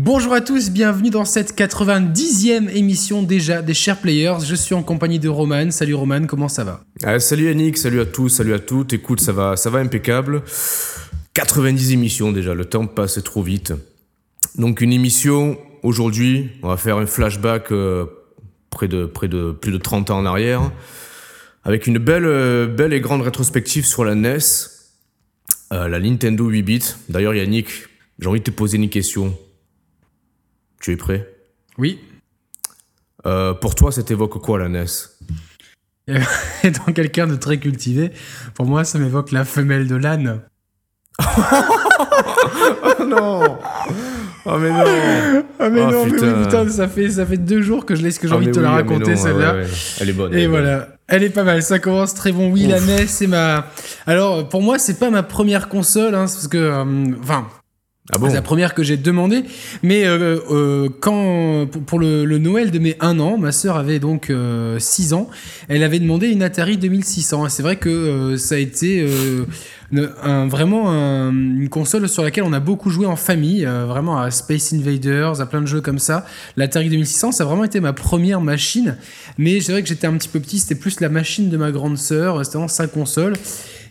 Bonjour à tous, bienvenue dans cette 90e émission déjà des Chers Players. Je suis en compagnie de Roman. Salut Roman, comment ça va? Ah, Salut Yannick, salut à tous, salut à toutes. Écoute, ça va, ça va impeccable. 90 émissions déjà, le temps passe trop vite. Donc une émission, aujourd'hui, on va faire un flashback euh, près, de, près de plus de 30 ans en arrière, avec une belle, euh, belle et grande rétrospective sur la NES, euh, la Nintendo 8 bits. D'ailleurs Yannick, j'ai envie de te poser une question. Tu es prêt? Oui. Euh, pour toi, ça t'évoque quoi la NES Étant quelqu'un de très cultivé, pour moi, ça m'évoque la femelle de l'âne. oh non Oh mais non Ah mais oh, non, putain. mais putain, ça fait, ça fait deux jours que je laisse que j'ai ah, envie de te la raconter celle-là. Elle est bonne. Et voilà. Elle est pas mal, ça commence très bon. Oui, la NES, c'est ma. Alors, pour moi, c'est pas ma première console, hein, parce que. Euh, enfin, ah c'est la première que j'ai demandé. Mais euh, euh, quand pour, le, Noël de mes 1 an, ma sœur avait donc 6 ans, elle avait demandé une Atari 2600. Et c'est vrai que ça a été un, vraiment une console sur laquelle on a beaucoup joué en famille, vraiment à Space Invaders, à plein de jeux comme ça. L'Atari 2600, ça a vraiment été ma première machine. Mais c'est vrai que j'étais un petit peu petit, c'était plus la machine de ma grande sœur, c'était vraiment sa console.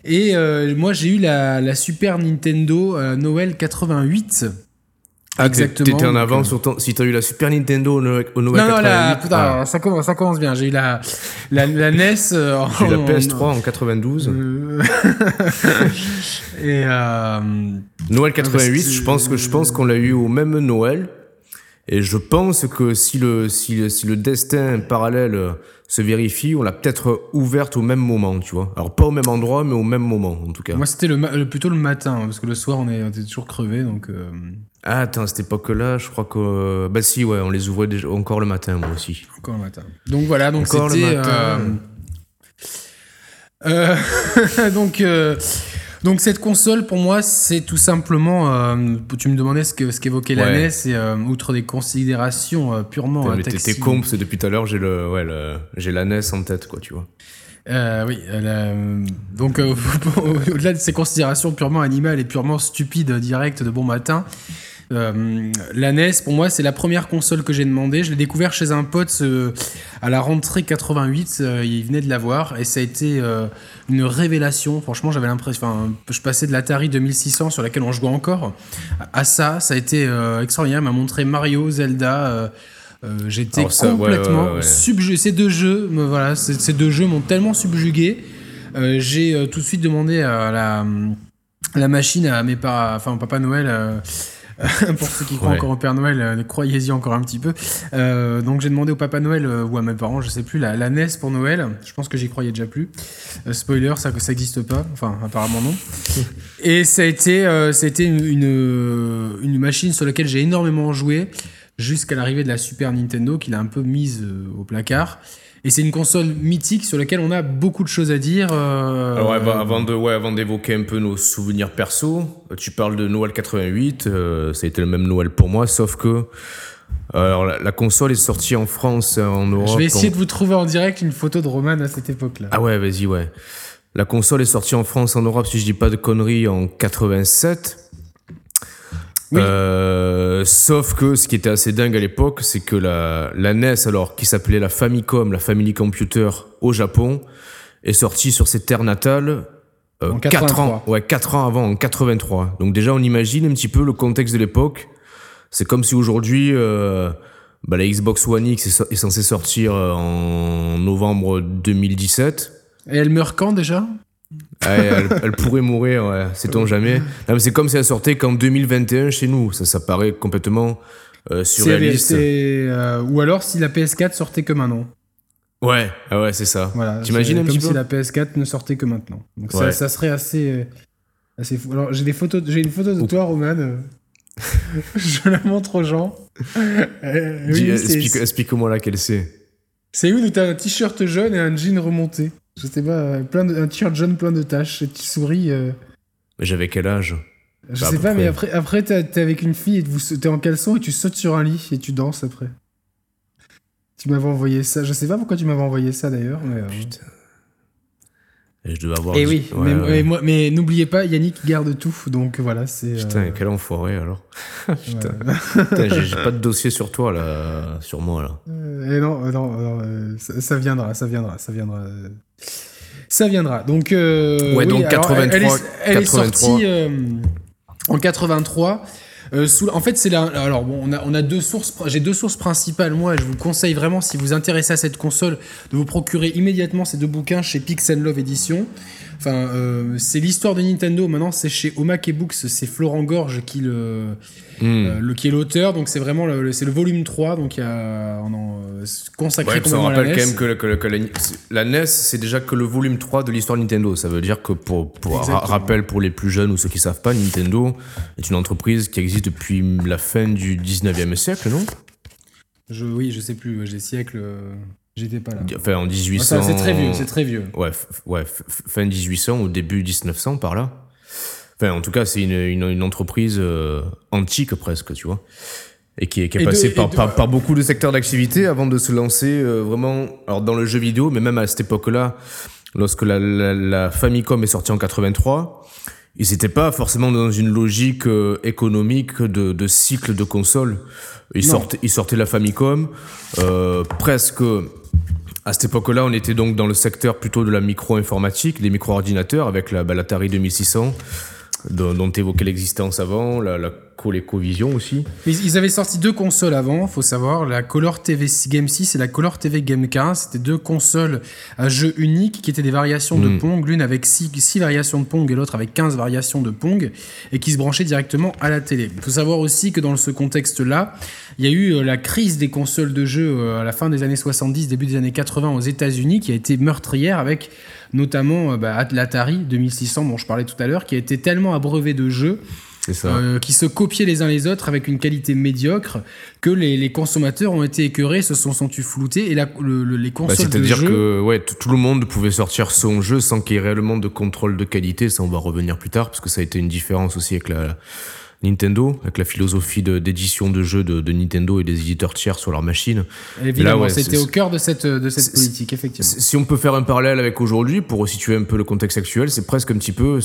Et euh, moi, j'ai eu la, Super Nintendo euh, Noël 88. Ah, Exactement. T'étais en avant sur ton... Si t'as eu la Super Nintendo au Noël, 88. Non, non, la, putain, ah. ça, commence, ça commence bien. J'ai eu la, la, la NES. Euh, j'ai eu la PS3 en 92. Et Noël 88, je pense que je pense qu'on l'a eu au même Noël. Et je pense que si le, si, si le destin parallèle se vérifie, on l'a peut-être ouverte au même moment, tu vois. Alors pas au même endroit, mais au même moment, en tout cas. Moi, c'était le, plutôt le matin, parce que le soir, on, est, était toujours crevé, donc. Euh... Ah, attends, à cette époque-là, je crois que. Bah si, ouais, on les ouvrait déjà encore le matin, moi aussi. Encore le matin. Donc voilà, donc c'était. Euh... Euh... donc. Euh, donc cette console, pour moi, c'est tout simplement. Euh, tu me demandais ce que ce qu'évoquait la NES, et euh, outre des considérations euh, purement euh, T'es con, parce que depuis tout à l'heure, j'ai le, ouais, j'ai la NES en tête, quoi, tu vois. oui, donc au-delà de ces considérations purement animales et purement stupides, directes de bon matin, euh, la NES, pour moi, c'est la première console que j'ai demandé. Je l'ai découvert chez un pote euh, à la rentrée 88. Euh, il venait de l'avoir et ça a été une révélation. Franchement, j'avais l'impression. Enfin, je passais de l'Atari 2600 sur laquelle on jouait encore à ça. Ça a été extraordinaire. Il m'a montré Mario, Zelda. J'étais complètement subjugué. Ces deux jeux, me, voilà, ces deux jeux m'ont tellement subjugué. j'ai tout de suite demandé à la, la machine à mes parents, enfin Papa Noël pour ceux qui croient encore au Père Noël, euh, croyez-y encore un petit peu. Euh, donc j'ai demandé au Papa Noël euh, ou à mes parents, je sais plus, la, la NES pour Noël. Je pense que j'y croyais déjà plus. spoiler, ça que ça n'existe pas. Enfin, apparemment non. Et ça a été, été une, une, une machine sur laquelle j'ai énormément joué jusqu'à l'arrivée de la Super Nintendo, qu'il a un peu mise au placard. Et c'est une console mythique sur laquelle on a beaucoup de choses à dire. Euh, Alors avant, de, ouais, avant d'évoquer un peu nos souvenirs perso, tu parles de Noël 88, euh, ça a été le même Noël pour moi, sauf que alors, la, console est sortie en France, en Europe. Je vais essayer de vous trouver en direct une photo de Roman à cette époque-là. Ah ouais, vas-y, ouais. La console est sortie en France, en Europe, si je dis pas de conneries, en 87. Euh, sauf que ce qui était assez dingue à l'époque, c'est que la, la NES, alors qui s'appelait la Famicom, la Family Computer au Japon, est sortie sur ses terres natales euh, 4 ans, ouais, 4 ans avant, en 83. Donc déjà, on imagine un petit peu le contexte de l'époque. C'est comme si aujourd'hui, euh, bah, la Xbox One X est, est censée sortir euh, en novembre 2017. Et elle meurt quand déjà? Elle, pourrait mourir, ouais, sait-on jamais. C'est comme si elle sortait qu'en 2021 chez nous. Ça, ça paraît complètement euh, surréaliste. Euh, ou alors si la PS4 sortait que maintenant. Ouais, ah ouais, c'est ça. Voilà, T'imagines un petit peu Comme si la PS4 ne sortait que maintenant. Donc ça, ça, serait assez, euh, assez fou. Alors j'ai des photos, j'ai une photo de toi, Roman. je la montre aux gens. oui, Explique-moi laquelle c'est. C'est une où t'as un t-shirt jaune et un jean remonté. Je sais pas, plein de, un t-shirt jaune plein de taches et tu souris. Euh. Mais j'avais quel âge? Je sais pas, mais après, après t'es avec une fille et t'es en caleçon et tu sautes sur un lit et tu danses après. Tu m'avais envoyé ça. Je sais pas pourquoi tu m'avais envoyé ça d'ailleurs. Mais, euh. Putain. Et je devais avoir. Et oui, Ouais, mais, ouais. mais mais n'oubliez pas, Yannick garde tout, donc voilà, c'est. Putain, euh, quel enfoiré alors. Putain. Putain, j'ai pas de dossier sur toi là, sur moi là. Euh, et non, euh, non, non, euh, ça, ça viendra, ça viendra, ça viendra. Ça viendra. Donc, euh, Ouais, oui, donc alors, elle- elle, est, 83, elle est 83. sortie euh, en 83. Euh, en fait, c'est la. Alors bon, on a, deux sources. J'ai deux sources principales. Moi, je vous conseille vraiment, si vous intéressez à cette console, de vous procurer immédiatement ces deux bouquins chez Pix Love Edition. Enfin, euh, c'est l'histoire de Nintendo. Maintenant, c'est chez Omake Books. C'est Florent Gorge qui le, Hmm. euh, le qui est l'auteur. Donc c'est vraiment le, le- c'est le volume 3. Donc il y a on en, euh, consacré Ouais, ça complètement à la rappelle quand NES. même que, que- que la, la NES, c'est déjà que le volume 3 de l'histoire Nintendo. Ça veut dire que pour, pour ra- Exactement. rappel pour les plus jeunes ou ceux qui savent pas, Nintendo est une entreprise qui existe depuis la fin du 19e siècle, non? Je, oui, je sais plus. J'ai siècle. J'étais pas là. Enfin, en Ah, 1800. ça, c'est très vieux. C'est très vieux. Ouais, ouais, fin 1800 ou début 1900 par là. Enfin, en tout cas, c'est une, une, une entreprise euh, antique presque, tu vois. Et qui est, qui est passée par, de- par, par beaucoup de secteurs d'activité avant de se lancer euh, vraiment alors dans le jeu vidéo, mais même à cette époque-là, lorsque la, la, la Famicom est sortie en 83, ils n'étaient pas forcément dans une logique euh, économique de, de cycle de console. Ils sortaient, ils sortaient la Famicom, euh, presque à cette époque-là, on était donc dans le secteur plutôt de la micro-informatique, des micro-ordinateurs avec la, bah, l'Atari 2600, dont, dont tu évoquais l'existence avant, la, la ColecoVision aussi. Ils, ils avaient sorti deux consoles avant, faut savoir, la Color TV Game 6 et la Color TV Game 15. C'était deux consoles à jeu unique qui étaient des variations de Mm. Pong, l'une avec 6 variations de Pong et l'autre avec 15 variations de Pong, et qui se branchaient directement à la télé. Il faut savoir aussi que dans ce contexte-là, il y a eu euh, la crise des consoles de jeu euh, à la fin des années 70, début des années 80 aux États-Unis, qui a été meurtrière avec notamment euh, bah, l'Atari 2600 dont je parlais tout à l'heure, qui a été tellement abreuvé de jeux ça. euh, qui se copiaient les uns les autres avec une qualité médiocre que les, les consommateurs ont été écœurés, se sont sentus floutés et la, le- le- les Bah, consoles de C'est-à-dire que ouais, tout le monde pouvait sortir son jeu sans qu'il y ait réellement de contrôle de qualité. Ça, on va revenir plus tard, parce que ça a été une différence aussi avec la Nintendo, avec la philosophie d'édition de, jeux de, de Nintendo et des éditeurs tiers sur leurs machines. Évidemment, ouais, c'était au cœur de cette, de cette politique, effectivement. Si on peut faire un parallèle avec aujourd'hui, pour resituer un peu le contexte actuel, c'est presque un petit peu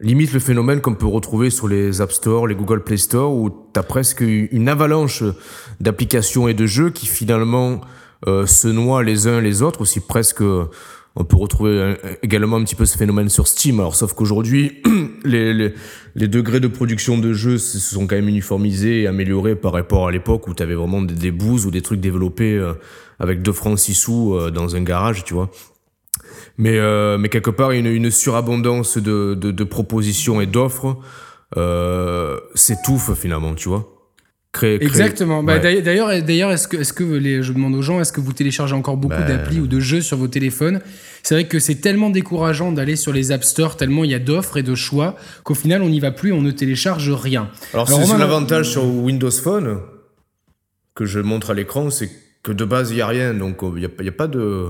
limite le phénomène qu'on peut retrouver sur les App Store, les Google Play Store, où tu as presque une avalanche d'applications et de jeux qui finalement euh, se noient les uns les autres, aussi presque... euh, On peut retrouver un- également un petit peu ce phénomène sur Steam. Alors, sauf qu'aujourd'hui, les, degrés de production de jeux se sont quand même uniformisés et améliorés par rapport à l'époque où tu avais vraiment des, des bouses ou des trucs développés euh, avec 2 francs 6 sous euh, dans un garage, tu vois. Mais, euh, mais quelque part, une, surabondance de propositions et d'offres euh, s'étouffe finalement, tu vois. Créer, créer- Exactement. Bah, ouais. d'ailleurs- D'ailleurs, est-ce que, est-ce que les, je demande aux gens, est-ce que vous téléchargez encore beaucoup Bah, d'applis ou de jeux sur vos téléphones? C'est vrai que c'est tellement décourageant d'aller sur les App Store, tellement il y a d'offres et de choix, qu'au final, on n'y va plus, on ne télécharge rien. Alors, Alors, c'est Romain, l'avantage sur Windows Phone que je montre à l'écran, c'est que de base, il n'y a rien. Donc, il n'y a, il y a pas de.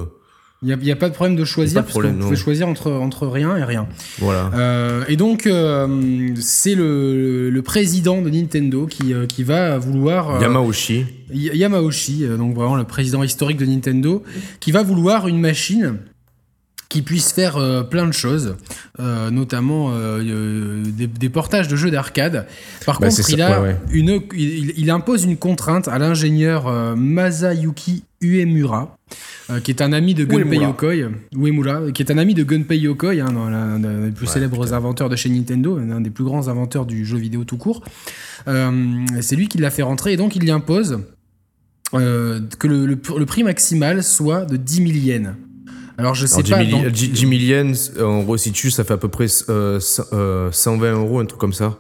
Il n'y a, il y a pas de problème de choisir, parce problème, que vous pouvez choisir entre, entre rien et rien. Voilà. Euh, et donc, euh, c'est le, le président de Nintendo qui, euh, qui va vouloir. euh, Yamauchi. Yamauchi, donc vraiment le président historique de Nintendo, qui va vouloir une machine qui puisse faire euh, plein de choses, euh, notamment euh, des, des portages de jeux d'arcade. Par Bah, contre, il, ça, a ouais, ouais. Une, il, il impose une contrainte à l'ingénieur Masayuki Uemura, euh, qui est un ami de Gunpei Uemura. Yokoi, Uemura, qui est un ami de Gunpei Yokoi, hein, l'un des plus Ouais, célèbres inventeurs de chez Nintendo, un des plus grands inventeurs du jeu vidéo tout court. Euh, c'est lui qui l'a fait rentrer et donc il y impose euh, que le, le- le prix maximal soit de 10 000 yens. Alors je sais Alors, 10 pas. 000 dans- 10 000 yens, on resitue, ça fait à peu près euh, cent- euh, 120 euros, un truc comme ça.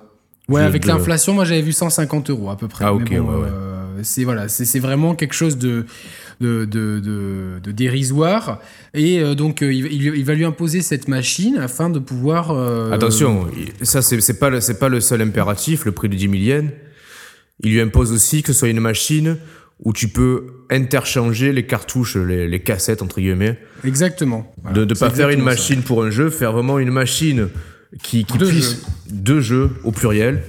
Ouais, avec de- l'inflation, moi j'avais vu 150 euros à peu près. Ah, ok, bon, ouais, ouais. Euh, c'est voilà, c'est vraiment quelque chose de de, de, de- de dérisoire. Et euh, donc euh, il, va lui imposer cette machine afin de pouvoir. euh, Attention, ça c'est pas c'est pas le seul impératif, le prix de 10 000 yens. Il lui impose aussi que ce soit une machine où tu peux interchanger les cartouches, les, les cassettes entre guillemets, Exactement. Voilà, de ne pas faire une ça. machine pour un jeu, faire vraiment une machine qui, qui Deux puisse jeux. deux jeux au pluriel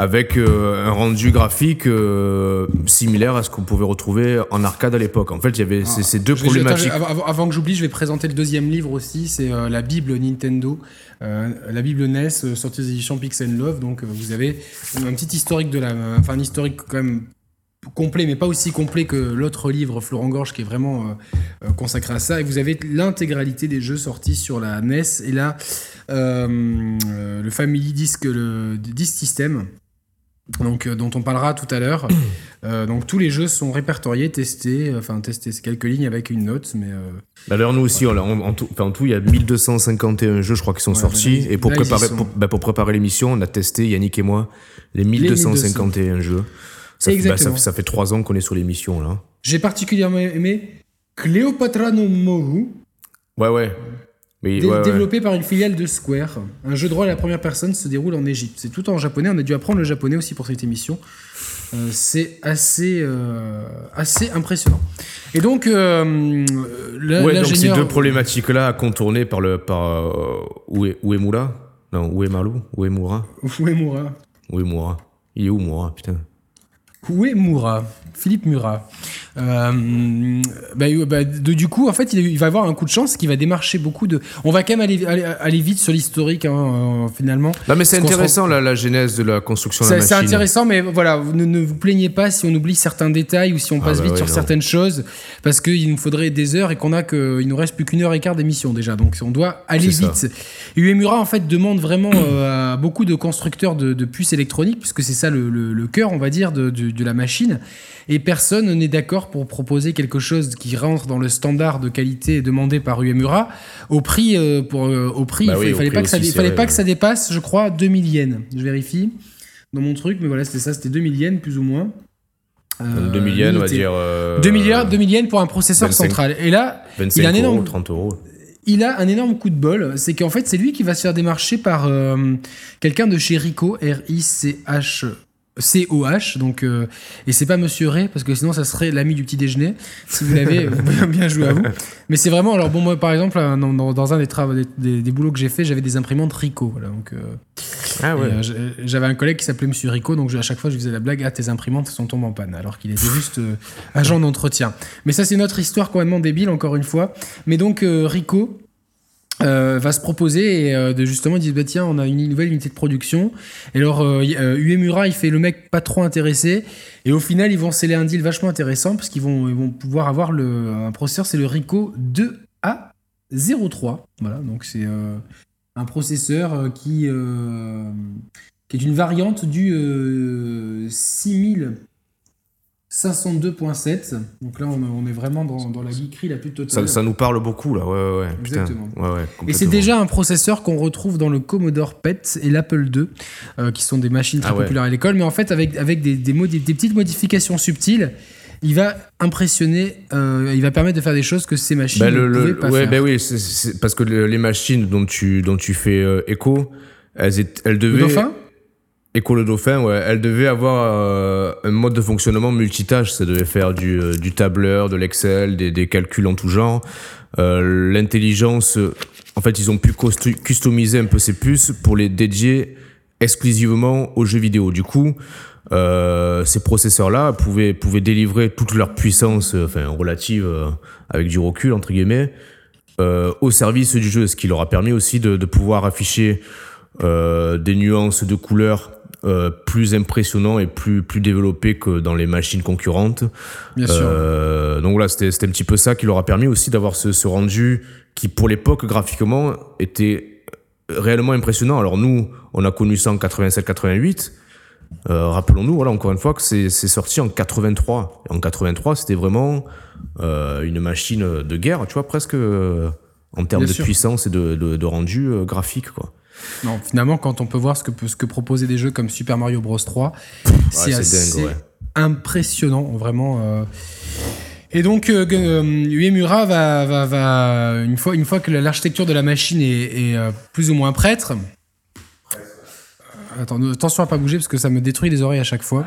avec euh, un rendu graphique euh, similaire à ce qu'on pouvait retrouver en arcade à l'époque. En fait, il y avait ces, ces deux Je problématiques. attends, avant, avant que j'oublie, je vais présenter le deuxième livre aussi. C'est euh, la Bible Nintendo, la Bible NES, sortie aux éditions Pixel Love. Donc, vous avez un petit historique de la, enfin un historique quand même complet, mais pas aussi complet que l'autre livre Florent Gorge qui est vraiment euh, consacré à ça. Et vous avez l'intégralité des jeux sortis sur la NES et là euh, le Family Disc, le Disc System. Donc, euh, dont on parlera tout à l'heure. Euh, donc tous les jeux sont répertoriés, testés, euh, enfin testés, c'est quelques lignes avec une note, mais D'ailleurs, nous aussi, on en, tout, en tout, il y a 1251 jeux, je crois, qui sont Ouais, sortis. bah là, et pour là, ils y préparer, sont. pour, bah, pour préparer l'émission, on a testé, Yannick et moi, les 1251 jeux. Ça, fait- bah, ça, ça fait trois ans qu'on est sur l'émission, là. j'ai particulièrement aimé Cléopatra no Mohu, Ouais, ouais. Mais, dé- ouais, ouais. développé par une filiale de Square. Un jeu de rôle à la première personne se déroule en Égypte. C'est tout en japonais, on a dû apprendre le japonais aussi pour cette émission. Euh, c'est assez, euh, assez impressionnant. Et donc, euh, la- Ouais, donc ces deux problématiques-là à contourner par le par euh, Ue- Uemura? Non, Uemaru? Uemura? Uemura. Uemura. Il est où, Moura Putain? Uemura. Philippe Murat. Euh, bah, euh, bah, de- du coup, en fait, il, il va avoir un coup de chance qui va démarcher beaucoup de. On va quand même aller, aller, aller vite sur l'historique, hein, euh, finalement. Non, mais c'est intéressant, la, la genèse de la construction de C'est la c'est machine. intéressant, mais voilà, vous ne, ne vous plaignez pas si on oublie certains détails ou si on Ah passe bah vite ouais, sur non. certaines choses, parce qu'il nous faudrait des heures et qu'on a que, il nous reste plus qu'une heure et quart d'émission déjà, donc on doit aller C'est vite. Uemura en fait demande vraiment euh, à beaucoup de constructeurs de, de puces électroniques, puisque c'est ça le, le- le cœur, on va dire, de, de- de la machine, et personne n'est d'accord pour proposer quelque chose qui rentre dans le standard de qualité demandé par Uemura au prix, euh, pour, euh, au prix, Bah il, oui, fallait prix pas que ça, aussi, fallait vrai, pas ouais. que ça dépasse, je crois, 2000 yens. Je vérifie dans mon truc, mais voilà, c'était ça, c'était 2000 yens plus ou moins. Donc Euh, 2 yens, on va dire. euh, 2 milliards, 2 yens pour un processeur 25. central. Et là, 25 il a un énorme- euros, 30 euros. il a un énorme coup de bol. C'est qu'en fait, c'est lui qui va se faire démarcher par euh, quelqu'un de chez Rico, R-I-C-H. C-O-H, donc, euh, et c'est pas Monsieur Ray, parce que sinon ça serait l'ami du petit déjeuner. Si vous l'avez, bien jouer à vous. Mais c'est vraiment, alors bon, moi par exemple, euh, dans, un des, travaux, des, des- des boulots que j'ai fait, j'avais des imprimantes Rico. Voilà, donc, euh, Ah ouais. euh, J'avais un collègue qui s'appelait Monsieur Rico, donc je- à chaque fois je faisais la blague Ah, tes imprimantes sont tombées en panne, alors qu'il était juste agent d'entretien. Mais ça, c'est une autre histoire complètement débile, encore une fois. Mais donc, Rico. Euh, va se proposer et, euh, de justement dire bah, tiens on a une nouvelle unité de production. Et alors euh, euh Uemura il fait le mec pas trop intéressé. Et au final ils vont sceller un deal vachement intéressant parce qu'ils vont, ils vont pouvoir avoir le, un processeur c'est le Rico 2A03 voilà donc c'est un processeur qui, qui est une variante du 6000 502.7. Donc là, on, est vraiment dans, dans la geekerie la plus totale. Ça, nous parle beaucoup, là. Ouais, ouais. Exactement. Ouais, et c'est déjà un processeur qu'on retrouve dans le Commodore PET et l'Apple II, euh, qui sont des machines très ah populaires à l'école, mais en fait, avec, avec des, des, petites modifications subtiles il va impressionner, euh, il va permettre de faire des choses que ces machines bah, ne pouvaient pas ouais, faire. Bah oui, parce que les machines dont tu, dont tu fais euh, écho, elles, elles devaient... Écho le dauphin, ouais. Elles devaient avoir euh, un mode de fonctionnement multitâche. Ça devait faire du, euh, tableur, de l'Excel, des, calculs en tout genre. Euh, L'intelligence, en fait, ils ont pu customiser un peu ces puces pour les dédier exclusivement aux jeux vidéo. Du coup, ces processeurs-là pouvaient, délivrer toute leur puissance, enfin relative, avec du recul entre guillemets, au service du jeu, ce qui leur a permis aussi de pouvoir afficher euh, des nuances de couleurs euh, plus impressionnants et plus plus développées que dans les machines concurrentes. Bien sûr. Euh, donc voilà, c'était c'était un petit peu ça qui leur a permis aussi d'avoir ce, ce rendu qui, pour l'époque, graphiquement, était réellement impressionnant. Alors nous, on a connu ça en 87-88. Euh, Rappelons-nous, voilà, encore une fois, que c'est c'est sorti en 83. Et en 83, c'était vraiment euh, une machine de guerre, tu vois, presque euh, en termes Bien de sûr. puissance et de, de, de rendu euh, graphique, quoi. Non, finalement, quand on peut voir ce que, ce que proposaient des jeux comme Super Mario Bros 3, c'est c'est assez dingue, ouais. impressionnant, vraiment. euh. Et donc, euh, euh, Uemura va, va, va une, fois, une fois que l'architecture de la machine est, est, plus ou moins prête. Attends, attention à pas bouger parce que ça me détruit les oreilles à chaque fois.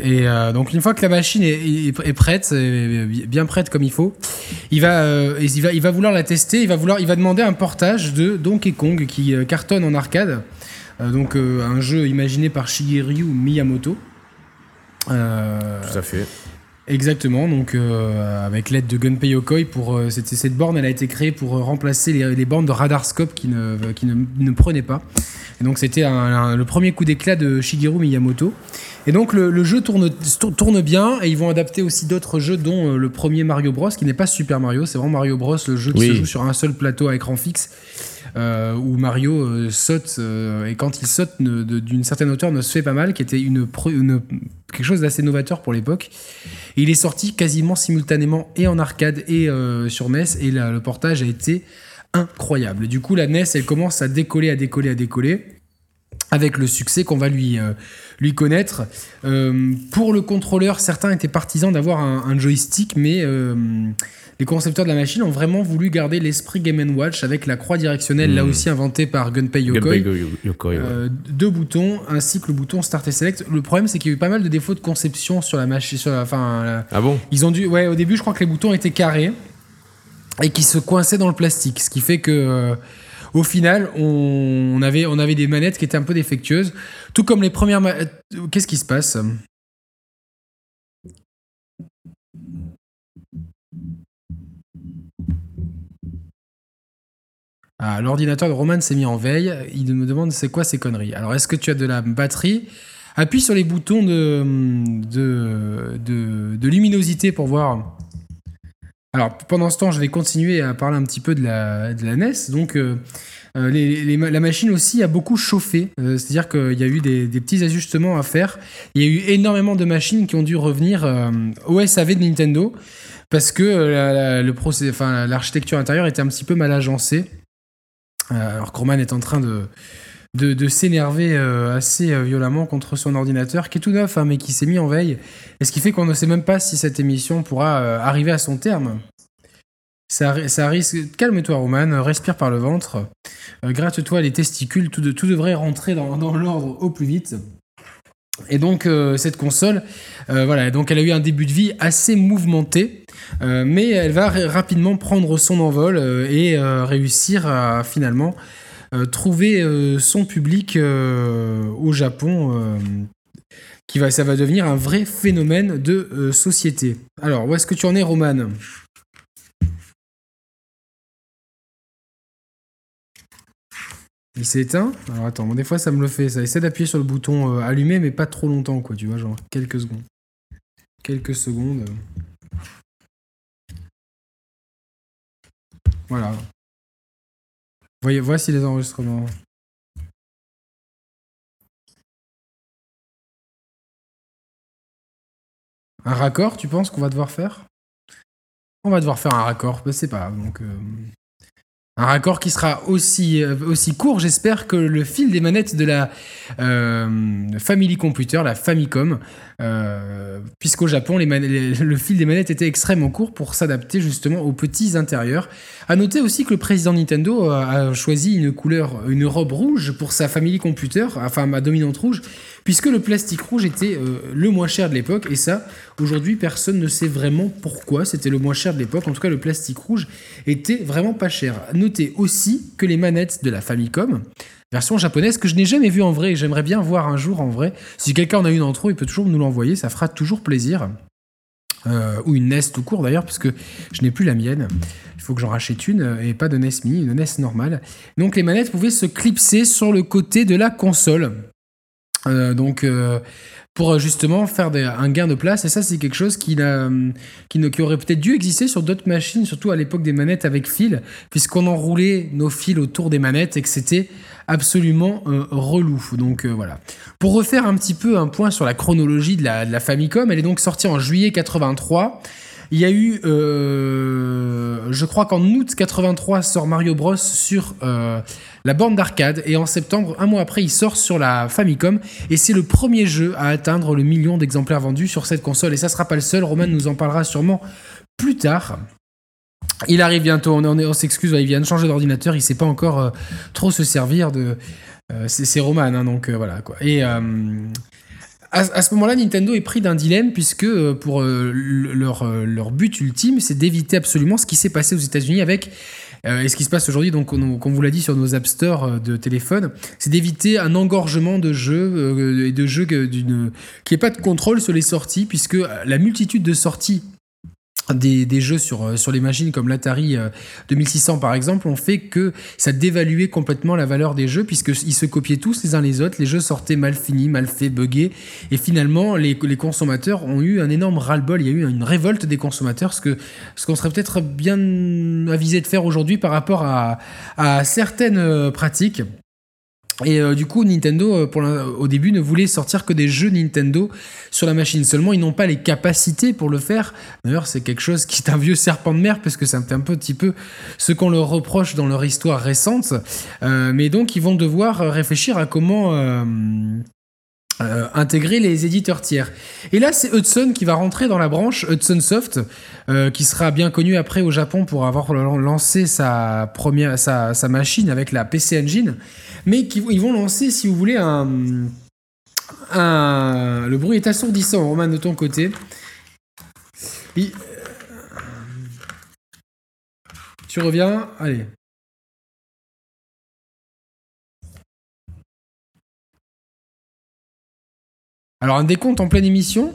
Et euh, donc une fois que la machine est, prête, est bien prête comme il faut, il va, euh, il va, il va vouloir la tester. Il va vouloir, il va demander un portage de Donkey Kong qui euh, cartonne en arcade. donc un jeu imaginé par Shigeru Miyamoto. Tout à fait. Exactement, donc avec l'aide de Gunpei Yokoi, pour cette, cette borne, elle a été créée pour remplacer les, les bornes de Radarscope qui ne, qui ne, ne prenaient pas. Et donc c'était le premier coup d'éclat de Shigeru Miyamoto. Et donc le, jeu tourne, tourne bien et ils vont adapter aussi d'autres jeux dont euh, le premier Mario Bros qui n'est pas Super Mario, c'est vraiment Mario Bros, le jeu qui se joue sur un seul plateau à écran fixe. Euh, où Mario euh, saute et quand il saute d'une certaine hauteur ne se fait pas mal, qui était une, quelque chose d'assez novateur pour l'époque. Il est sorti quasiment simultanément et en arcade et sur NES et le portage a été incroyable. Du coup la NES elle commence à décoller, à décoller, à décoller avec le succès qu'on va lui, euh, lui connaître. Euh, pour le contrôleur, certains étaient partisans d'avoir un, joystick, mais euh, les concepteurs de la machine ont vraiment voulu garder l'esprit Game Watch avec la croix directionnelle, là hmm. aussi inventée par Gunpei Yokoi. deux boutons, ainsi que le bouton Start et Select. Le problème, c'est qu'il y a eu pas mal de défauts de conception sur la machine. Sur ah bon? Ils ont dû, ouais, au début, je crois que les boutons étaient carrés et qui se coinçaient dans le plastique, ce qui fait que au final, on, avait, des manettes qui étaient un peu défectueuses. Tout comme les premières manettes. Qu'est-ce qui se passe? Ah, l'ordinateur de Roman s'est mis en veille. Il me demande c'est quoi ces conneries? Alors, est-ce que tu as de la batterie? Appuie sur les boutons de luminosité pour voir alors pendant ce temps, je vais continuer à parler un petit peu de la, NES. Donc euh, euh, la machine aussi a beaucoup chauffé, euh, c'est-à-dire qu'il y a eu des, petits ajustements à faire. Il y a eu énormément de machines qui ont dû revenir au SAV de Nintendo parce que l'architecture intérieure était un petit peu mal agencée. alors Corman est en train de, de, s'énerver euh, assez euh, violemment contre son ordinateur, qui est tout neuf, hein, mais qui s'est mis en veille. Et ce qui fait qu'on ne sait même pas si cette émission pourra euh, arriver à son terme. Ça, ça risque. Calme-toi, Roman, respire par le ventre, gratte-toi les testicules, tout, tout devrait rentrer dans, dans l'ordre au plus vite. Et donc cette console, voilà, donc elle a eu un début de vie assez mouvementé, mais elle va rapidement prendre son envol et réussir à finalement trouver euh, son public euh, au Japon qui va, ça va devenir un vrai phénomène de société. Alors, où est-ce que tu en es, Roman? Il s'est éteint? Alors attends, des fois ça me le fait. Ça essaie d'appuyer sur le bouton allumer, mais pas trop longtemps, quoi, tu vois, genre quelques secondes. Quelques secondes. Voilà. Voyez, voici les enregistrements. Un raccord, tu penses qu'on va devoir faire? On va devoir faire un raccord, c'est pas Donc, euh, un raccord qui sera aussi, euh, aussi court, j'espère, que le fil des manettes de la euh, Family Computer, la Famicom, euh, puisqu'au Japon, le fil des manettes était extrêmement court pour s'adapter justement aux petits intérieurs. À noter aussi que le président Nintendo a choisi une couleur, une robe rouge pour sa Family Computer, enfin ma dominante rouge, puisque le plastique rouge était euh, le moins cher de l'époque, et ça, aujourd'hui, personne ne sait vraiment pourquoi c'était le moins cher de l'époque. En tout cas, le plastique rouge était vraiment pas cher. Notez aussi que les manettes de la Famicom, version japonaise que je n'ai jamais vue en vrai et j'aimerais bien voir un jour en vrai. Si quelqu'un en a une en trop, il peut toujours nous l'envoyer, ça fera toujours plaisir. Euh, ou une NES tout court d'ailleurs, puisque je n'ai plus la mienne. Il faut que j'en rachète une, et pas de NES mini, une NES normale. Donc les manettes pouvaient se clipser sur le côté de la console. Euh, donc euh, pour euh, justement faire un gain de place. Et ça, c'est quelque chose qui, aurait peut-être dû exister sur d'autres machines, surtout à l'époque des manettes avec fil, puisqu'on enroulait nos fils autour des manettes et que c'était absolument relou. Donc voilà. Pour refaire un petit peu un point sur la chronologie de la Famicom, elle est donc sortie en juillet 83. Il y a eu, euh, je crois qu'en août 83 sort Mario Bros sur euh, la borne d'arcade et en septembre, un mois après, il sort sur la Famicom et c'est le premier jeu à atteindre le million d'exemplaires vendus sur cette console et ça sera pas le seul. Roman nous en parlera sûrement plus tard. Il arrive bientôt, on, s'excuse, il vient de changer d'ordinateur, il sait pas encore euh, trop se servir de. c'est Roman, hein, donc voilà quoi. Et à, ce moment-là, Nintendo est pris d'un dilemme puisque euh, pour euh, leur, euh, leur but ultime, c'est d'éviter absolument ce qui s'est passé aux États-Unis avec et ce qui se passe aujourd'hui, donc, on vous l'a dit sur nos App Store de téléphone, c'est d'éviter un engorgement de jeux et de jeux qui ait pas de contrôle sur les sorties, puisque la multitude de sorties des, jeux sur, euh, sur les machines comme l'Atari 2600 euh, par exemple ont fait que ça dévaluait complètement la valeur des jeux puisqu'ils se copiaient tous les uns les autres, les jeux sortaient mal finis, mal faits, buggés et finalement les, les consommateurs ont eu un énorme ras-le-bol, il y a eu une révolte des consommateurs, ce qu'on ce qu'on serait peut-être bien avisé de faire aujourd'hui par rapport à, à certaines euh, pratiques. Et euh, du coup, Nintendo, euh, pour au début, ne voulait sortir que des jeux Nintendo sur la machine. Seulement, ils n'ont pas les capacités pour le faire. D'ailleurs, c'est quelque chose qui est un vieux serpent de mer, parce que c'est un, un petit peu ce qu'on leur reproche dans leur histoire récente. Euh, mais donc, ils vont devoir réfléchir à comment intégrer les éditeurs tiers. Et là, c'est Hudson qui va rentrer dans la branche Hudson Soft, euh, qui sera bien connu après au Japon pour avoir lancé sa première sa, machine avec la PC Engine, mais qui ils vont lancer, si vous voulez, un, le bruit est assourdissant, Roman de ton côté. Tu reviens, allez. Alors, un décompte en pleine émission.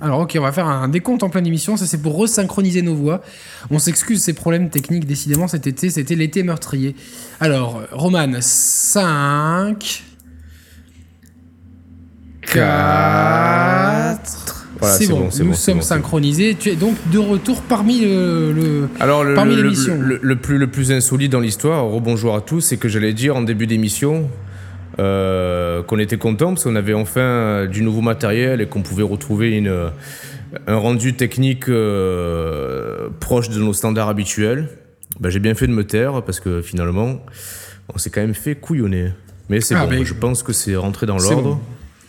Alors, ok, on va faire un décompte en pleine émission. Ça, c'est pour resynchroniser nos voix. On s'excuse ces problèmes techniques. Décidément, cet été, c'était l'été meurtrier. Alors, Roman, 5. 4. c'est bon, nous sommes synchronisés. Tu es donc de retour parmi le, Alors, le, parmi l'émission. Le, plus, le plus insolite dans l'histoire, rebonjour à tous, c'est que j'allais dire en début d'émission, euh, qu'on était content parce qu'on avait enfin euh, du nouveau matériel et qu'on pouvait retrouver une, euh, un rendu technique proche de nos standards habituels. Ben, j'ai bien fait de me taire parce que finalement, on s'est quand même fait couillonner. Mais c'est ah, bon, je pense que c'est rentré dans l'ordre.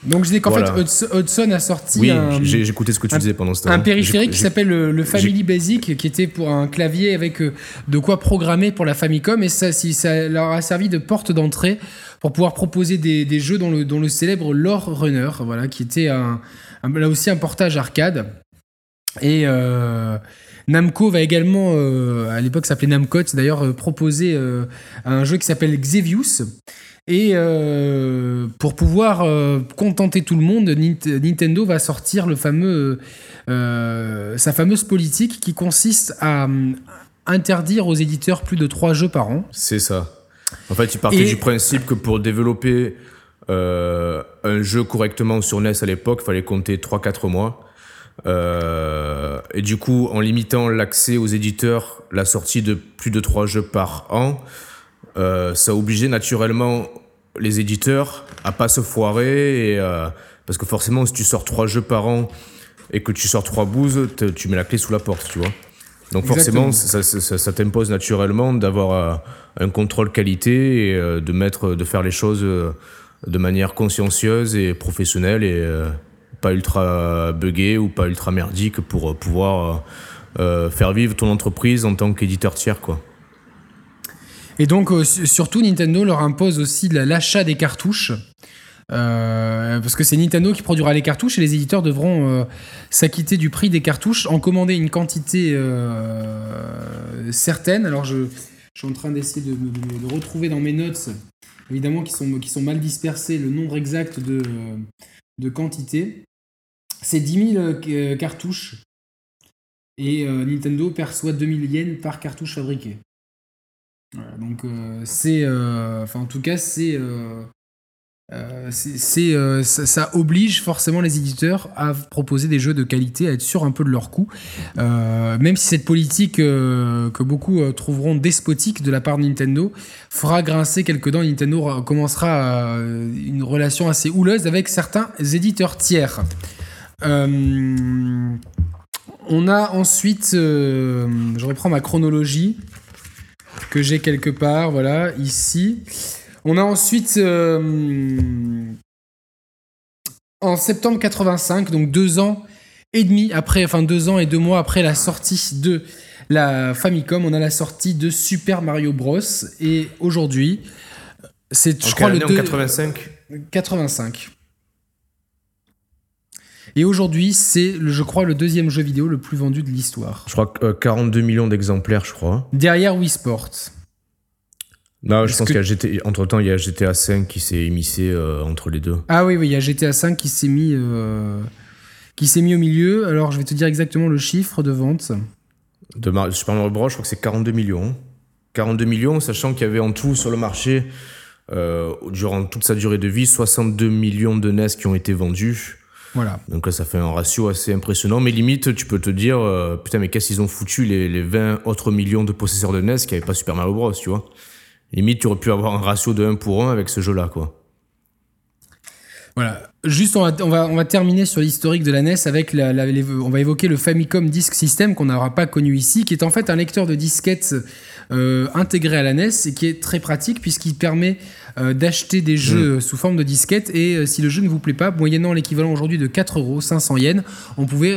Donc je dis qu'en fait Hudson a sorti oui, j'ai écouté ce que tu disais pendant ce temps. Un périphérique qui s'appelle le, Family Basic, qui était pour un clavier avec de quoi programmer pour la Famicom, et ça, si, ça leur a servi de porte d'entrée pour pouvoir proposer des, jeux dont le, le célèbre Lore Runner, voilà, qui était un, là aussi un portage arcade. Et euh, Namco va également, euh, à l'époque ça s'appelait Namco, d'ailleurs euh, proposer un jeu qui s'appelle Xevious. Et pour pouvoir contenter tout le monde, Nintendo va sortir le fameux, sa fameuse politique qui consiste à interdire aux éditeurs plus de 3 jeux par an. C'est ça. En fait, il partait du principe que pour développer euh, un jeu correctement sur NES à l'époque, il fallait compter 3-4 mois. Euh, et du coup, en limitant l'accès aux éditeurs, la sortie de plus de 3 jeux par an, euh, ça obligeait naturellement les éditeurs à pas se foirer. Et, parce que forcément, si tu sors 3 jeux par an et que tu sors 3 bouses, tu mets la clé sous la porte, tu vois. Donc forcément, ça, ça, t'impose naturellement d'avoir euh, un contrôle qualité et euh, de mettre, de faire les choses euh, de manière consciencieuse et professionnelle et pas ultra buggé ou pas ultra merdique pour pouvoir faire vivre ton entreprise en tant qu'éditeur tiers, quoi. Et donc, surtout, Nintendo leur impose aussi l'achat des cartouches. Euh, parce que c'est Nintendo qui produira les cartouches et les éditeurs devront euh, s'acquitter du prix des cartouches, en commander une quantité euh, certaine. Alors je, suis en train d'essayer de, retrouver dans mes notes, évidemment qui sont, qui sont mal dispersées, le nombre exact de, de quantité. C'est 10 000 cartouches et Nintendo perçoit 2000 yens par cartouche fabriquée. Donc c'est, enfin en tout cas c'est euh, euh, ça, oblige forcément les éditeurs à proposer des jeux de qualité, à être sûr un peu de leur coût. Euh, même si cette politique que beaucoup trouveront despotique de la part de Nintendo fera grincer quelques dents, Nintendo commencera une relation assez houleuse avec certains éditeurs tiers. on a ensuite, je reprends ma chronologie que j'ai quelque part, voilà, ici. On a ensuite, euh, en septembre 85, donc deux ans et demi après, enfin deux ans et deux mois après la sortie de la Famicom, on a la sortie de Super Mario Bros. Et aujourd'hui, c'est, je crois, le 85 85. Et aujourd'hui, c'est, je crois, le deuxième jeu vidéo le plus vendu de l'histoire. Je crois que 42 millions d'exemplaires, je crois. Derrière Wii Sports. Non, je pense qu'il y a GTA, entre temps, il y a GTA 5 qui s'est émissé entre les deux. Ah oui, oui, il y a GTA 5 qui s'est mis, qui s'est mis au milieu. Alors, je vais te dire exactement le chiffre de vente. De Super Mario Bros, je crois que c'est 42 millions. 42 millions, sachant qu'il y avait en tout sur le marché, euh, durant toute sa durée de vie, 62 millions de NES qui ont été vendus. Voilà. Donc ça fait un ratio assez impressionnant. Mais limite, tu peux te dire, euh, putain, mais qu'est-ce qu'ils ont foutu les, les 20 autres millions de possesseurs de NES qui n'avaient pas Super Mario Bros, tu vois? Limite, tu aurais pu avoir un ratio de 1 pour 1 avec ce jeu-là, quoi. Voilà. Juste, on va, on va, on va terminer sur l'historique de la NES avec la, on va évoquer le Famicom Disk System qu'on n'aura pas connu ici, qui est en fait un lecteur de disquettes euh, intégré à la NES et qui est très pratique puisqu'il permet euh, d'acheter des jeux mm. sous forme de disquettes et euh, si le jeu ne vous plaît pas, moyennant l'équivalent aujourd'hui de 4 euros, 500 yens, on pouvait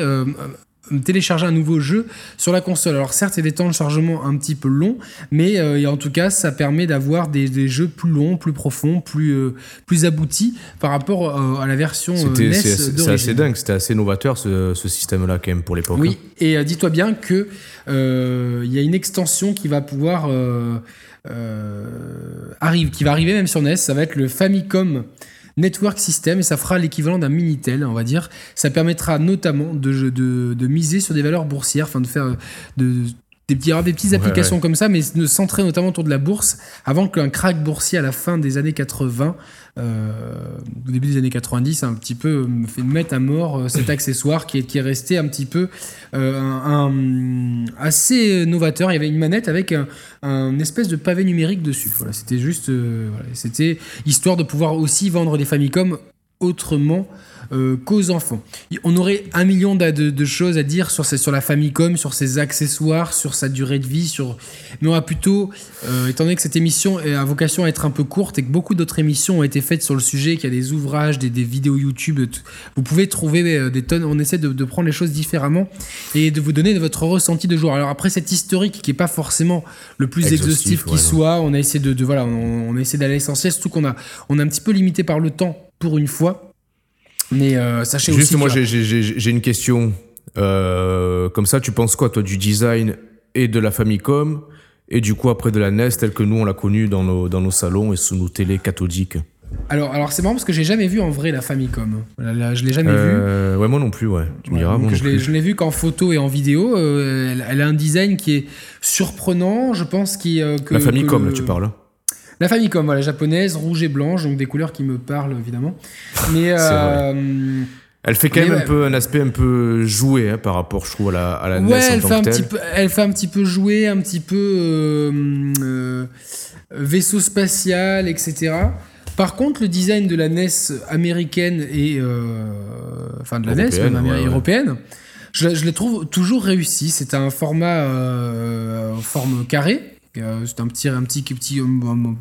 télécharger un nouveau jeu sur la console. Alors certes, il y a des temps de chargement un petit peu longs, mais euh, en tout cas, ça permet d'avoir des, jeux plus longs, plus profonds, plus, euh, plus aboutis par rapport euh, à la version NES C'est assez dingue, c'était assez novateur ce, système-là quand même pour l'époque. Oui, hein. et dis-toi bien que il y a une extension qui va pouvoir arrive, qui va arriver même sur NES, ça va être le Famicom Network System et ça fera l'équivalent d'un Minitel, on va dire. Ça permettra notamment de, de, miser sur des valeurs boursières, enfin de faire de, des petits, des petites applications comme ça, mais de centrer notamment autour de la bourse, avant qu'un crack boursier à la fin des années 80, euh, au début des années 90, un petit peu me fait mettre à mort euh, cet accessoire qui est, qui est resté un petit peu euh, un, assez novateur. Il y avait une manette avec un, espèce de pavé numérique dessus. Voilà, c'était juste, c'était histoire de pouvoir aussi vendre des Famicom autrement euh, qu'aux enfants. On aurait un million de, choses à dire sur, sur la Famicom, sur ses accessoires, sur sa durée de vie, sur... mais on va plutôt, euh, étant donné que cette émission a vocation à être un peu courte et que beaucoup d'autres émissions ont été faites sur le sujet, qu'il y a des ouvrages, des, vidéos YouTube, vous pouvez trouver euh, des tonnes, on essaie de, prendre les choses différemment et de vous donner votre ressenti de jour. Alors après cet historique qui n'est pas forcément le plus exhaustif, qui soit, on a essayé de, voilà, on, a essayé d'aller à l'essentiel, surtout qu'on a, on a un petit peu limité par le temps pour une fois. Mais euh, sachez Juste, aussi. moi, j'ai une question. Euh, comme ça, tu penses quoi, toi, du design et de la Famicom et du coup, après de la NES, telle que nous, on l'a connue dans nos, dans nos salons et sous nos télés cathodiques? Alors, alors c'est marrant parce que j'ai jamais vu en vrai la Famicom. je l'ai jamais euh, vue. Ouais, moi non plus, ouais. Tu me diras, je l'ai vue qu'en photo et en vidéo. Euh, elle, a un design qui est surprenant, je pense. Qui, que, la Famicom, là, tu parles. La Famicom, voilà, japonaise, rouge et blanche, donc des couleurs qui me parlent évidemment. Mais euh, elle fait quand même un peu un aspect un peu joué hein, par rapport, je trouve, à la, à la ouais, NES elle fait un petit peu, elle fait un petit peu jouer, un petit peu euh, euh, vaisseau spatial, etc. Par contre, le design de la NES américaine et enfin de la NES même européenne, je, je les trouve toujours réussi. C'est un format en forme carrée c'est un petit, un, petit, petit,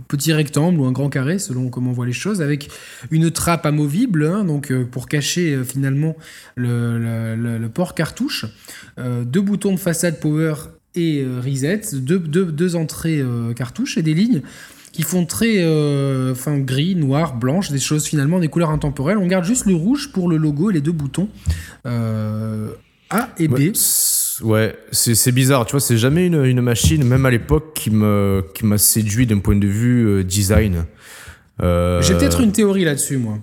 petit rectangle ou un grand carré, selon comment on voit les choses, avec une trappe amovible, hein, donc euh, pour cacher euh, finalement le, port cartouche, deux boutons de façade power et reset, deux, deux, entrées cartouches et des lignes qui font très fin, gris, noir, blanche, des choses finalement des couleurs intemporelles. On garde juste le rouge pour le logo et les deux boutons A et B. c'est bizarre, tu vois, c'est jamais une, une, machine, même à l'époque, qui m'a qui séduit d'un point de vue euh, design. Euh... J'ai peut-être une théorie là-dessus, moi.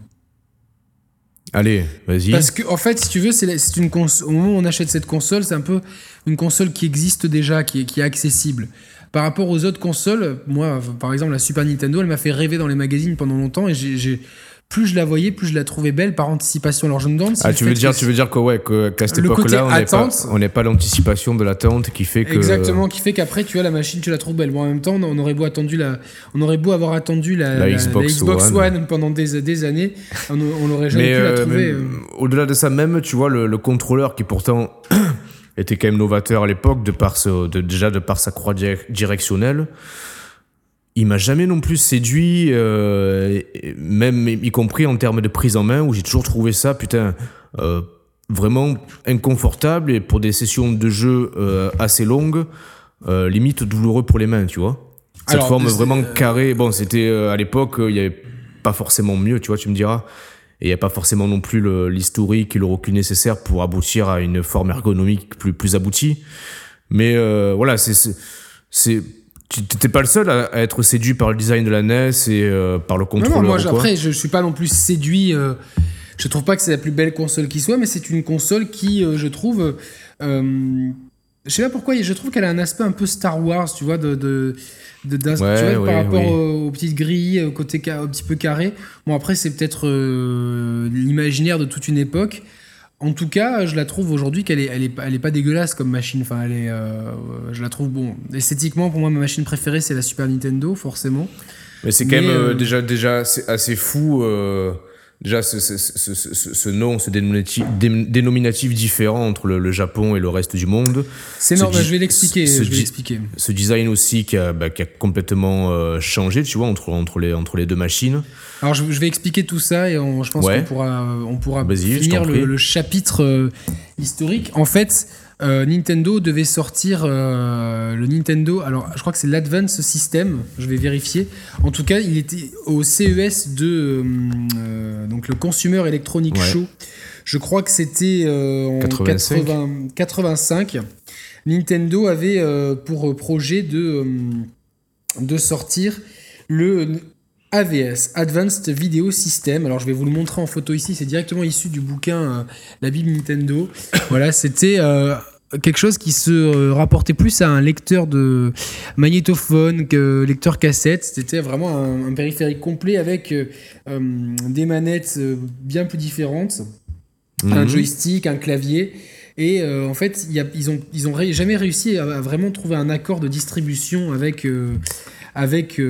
Allez, vas-y. Parce que, en fait, si tu veux, c'est une au moment où on achète cette console, c'est un peu une console qui existe déjà, qui est, qui est accessible. Par rapport aux autres consoles, moi, par exemple, la Super Nintendo, elle m'a fait rêver dans les magazines pendant longtemps et j'ai plus je la voyais, plus je la trouvais belle par anticipation. Alors je me demande si ah, tu veux dire, tu veux dire que ouais, qu'à cette époque-là, on n'est pas, l'anticipation de l'attente qui fait que exactement, qui fait qu'après tu as la machine, tu la trouves belle. Bon, en même temps, on aurait beau attendu la, on aurait beau avoir attendu la, Xbox, One. pendant des, des années, on, n'aurait jamais pu la euh, trouver. Euh. Au-delà de ça, même tu vois le, contrôleur qui pourtant était quand même novateur à l'époque de par ce, de, déjà de par sa croix directionnelle il m'a jamais non plus séduit, euh, même y compris en termes de prise en main, où j'ai toujours trouvé ça, putain, euh, vraiment inconfortable et pour des sessions de jeu euh, assez longues, limite douloureux pour les mains, tu vois. Cette forme vraiment carrée, bon, c'était à l'époque, il n'y avait pas forcément mieux, tu vois, tu me diras. et il n'y a pas forcément non plus l'historique et le recul nécessaire pour aboutir à une forme ergonomique plus, plus aboutie. Mais voilà, c'est tu n'étais pas le seul à, être séduit par le design de la NES et euh, par le contrôleur. Non, moi, après, je, ne suis pas non plus séduit. Euh, je trouve pas que c'est la plus belle console qui soit, mais c'est une console qui, je trouve, je sais pas pourquoi, je trouve qu'elle a un aspect un peu Star Wars, tu vois, de, de, de tu vois, par rapport aux, petites grilles, au côté un petit peu carré. Bon, après, c'est peut-être l'imaginaire de toute une époque. En tout cas, je la trouve aujourd'hui qu'elle est, elle est, elle est pas dégueulasse comme machine. Enfin, elle est, euh, je la trouve bon. Esthétiquement, pour moi, ma machine préférée, c'est la Super Nintendo, forcément. Mais c'est quand même euh, euh, déjà, déjà assez fou. Déjà, ce, ce, ce, ce, nom, ce dénominatif, dénominatif différent entre le, Japon et le reste du monde. C'est normal, je vais l'expliquer. Ce design aussi qui a, bah, qui a complètement euh, changé, tu vois, entre, entre, les, entre les deux machines. Alors, je, vais expliquer tout ça et je pense qu'on pourra, on pourra finir le, le, chapitre euh, historique. En fait, euh, Nintendo devait sortir euh, le Nintendo. Alors, je crois que c'est l'Advance System. Je vais vérifier. En tout cas, il était au CES de euh, donc le Consumer Electronic Show. Je crois que c'était en 85. 85. Nintendo avait pour projet de de sortir le AVS, Advanced Video System. Alors je vais vous le montrer en photo ici, c'est directement issu du bouquin La Bible Nintendo. voilà, c'était quelque chose qui se euh, rapportait plus à un lecteur de magnétophone que lecteur cassette. C'était vraiment un, périphérique complet avec euh, euh, des manettes bien plus différentes, un mhm. joystick, un clavier. Et en fait, ils ont, ils ont jamais réussi à, vraiment trouver un accord de distribution avec, avec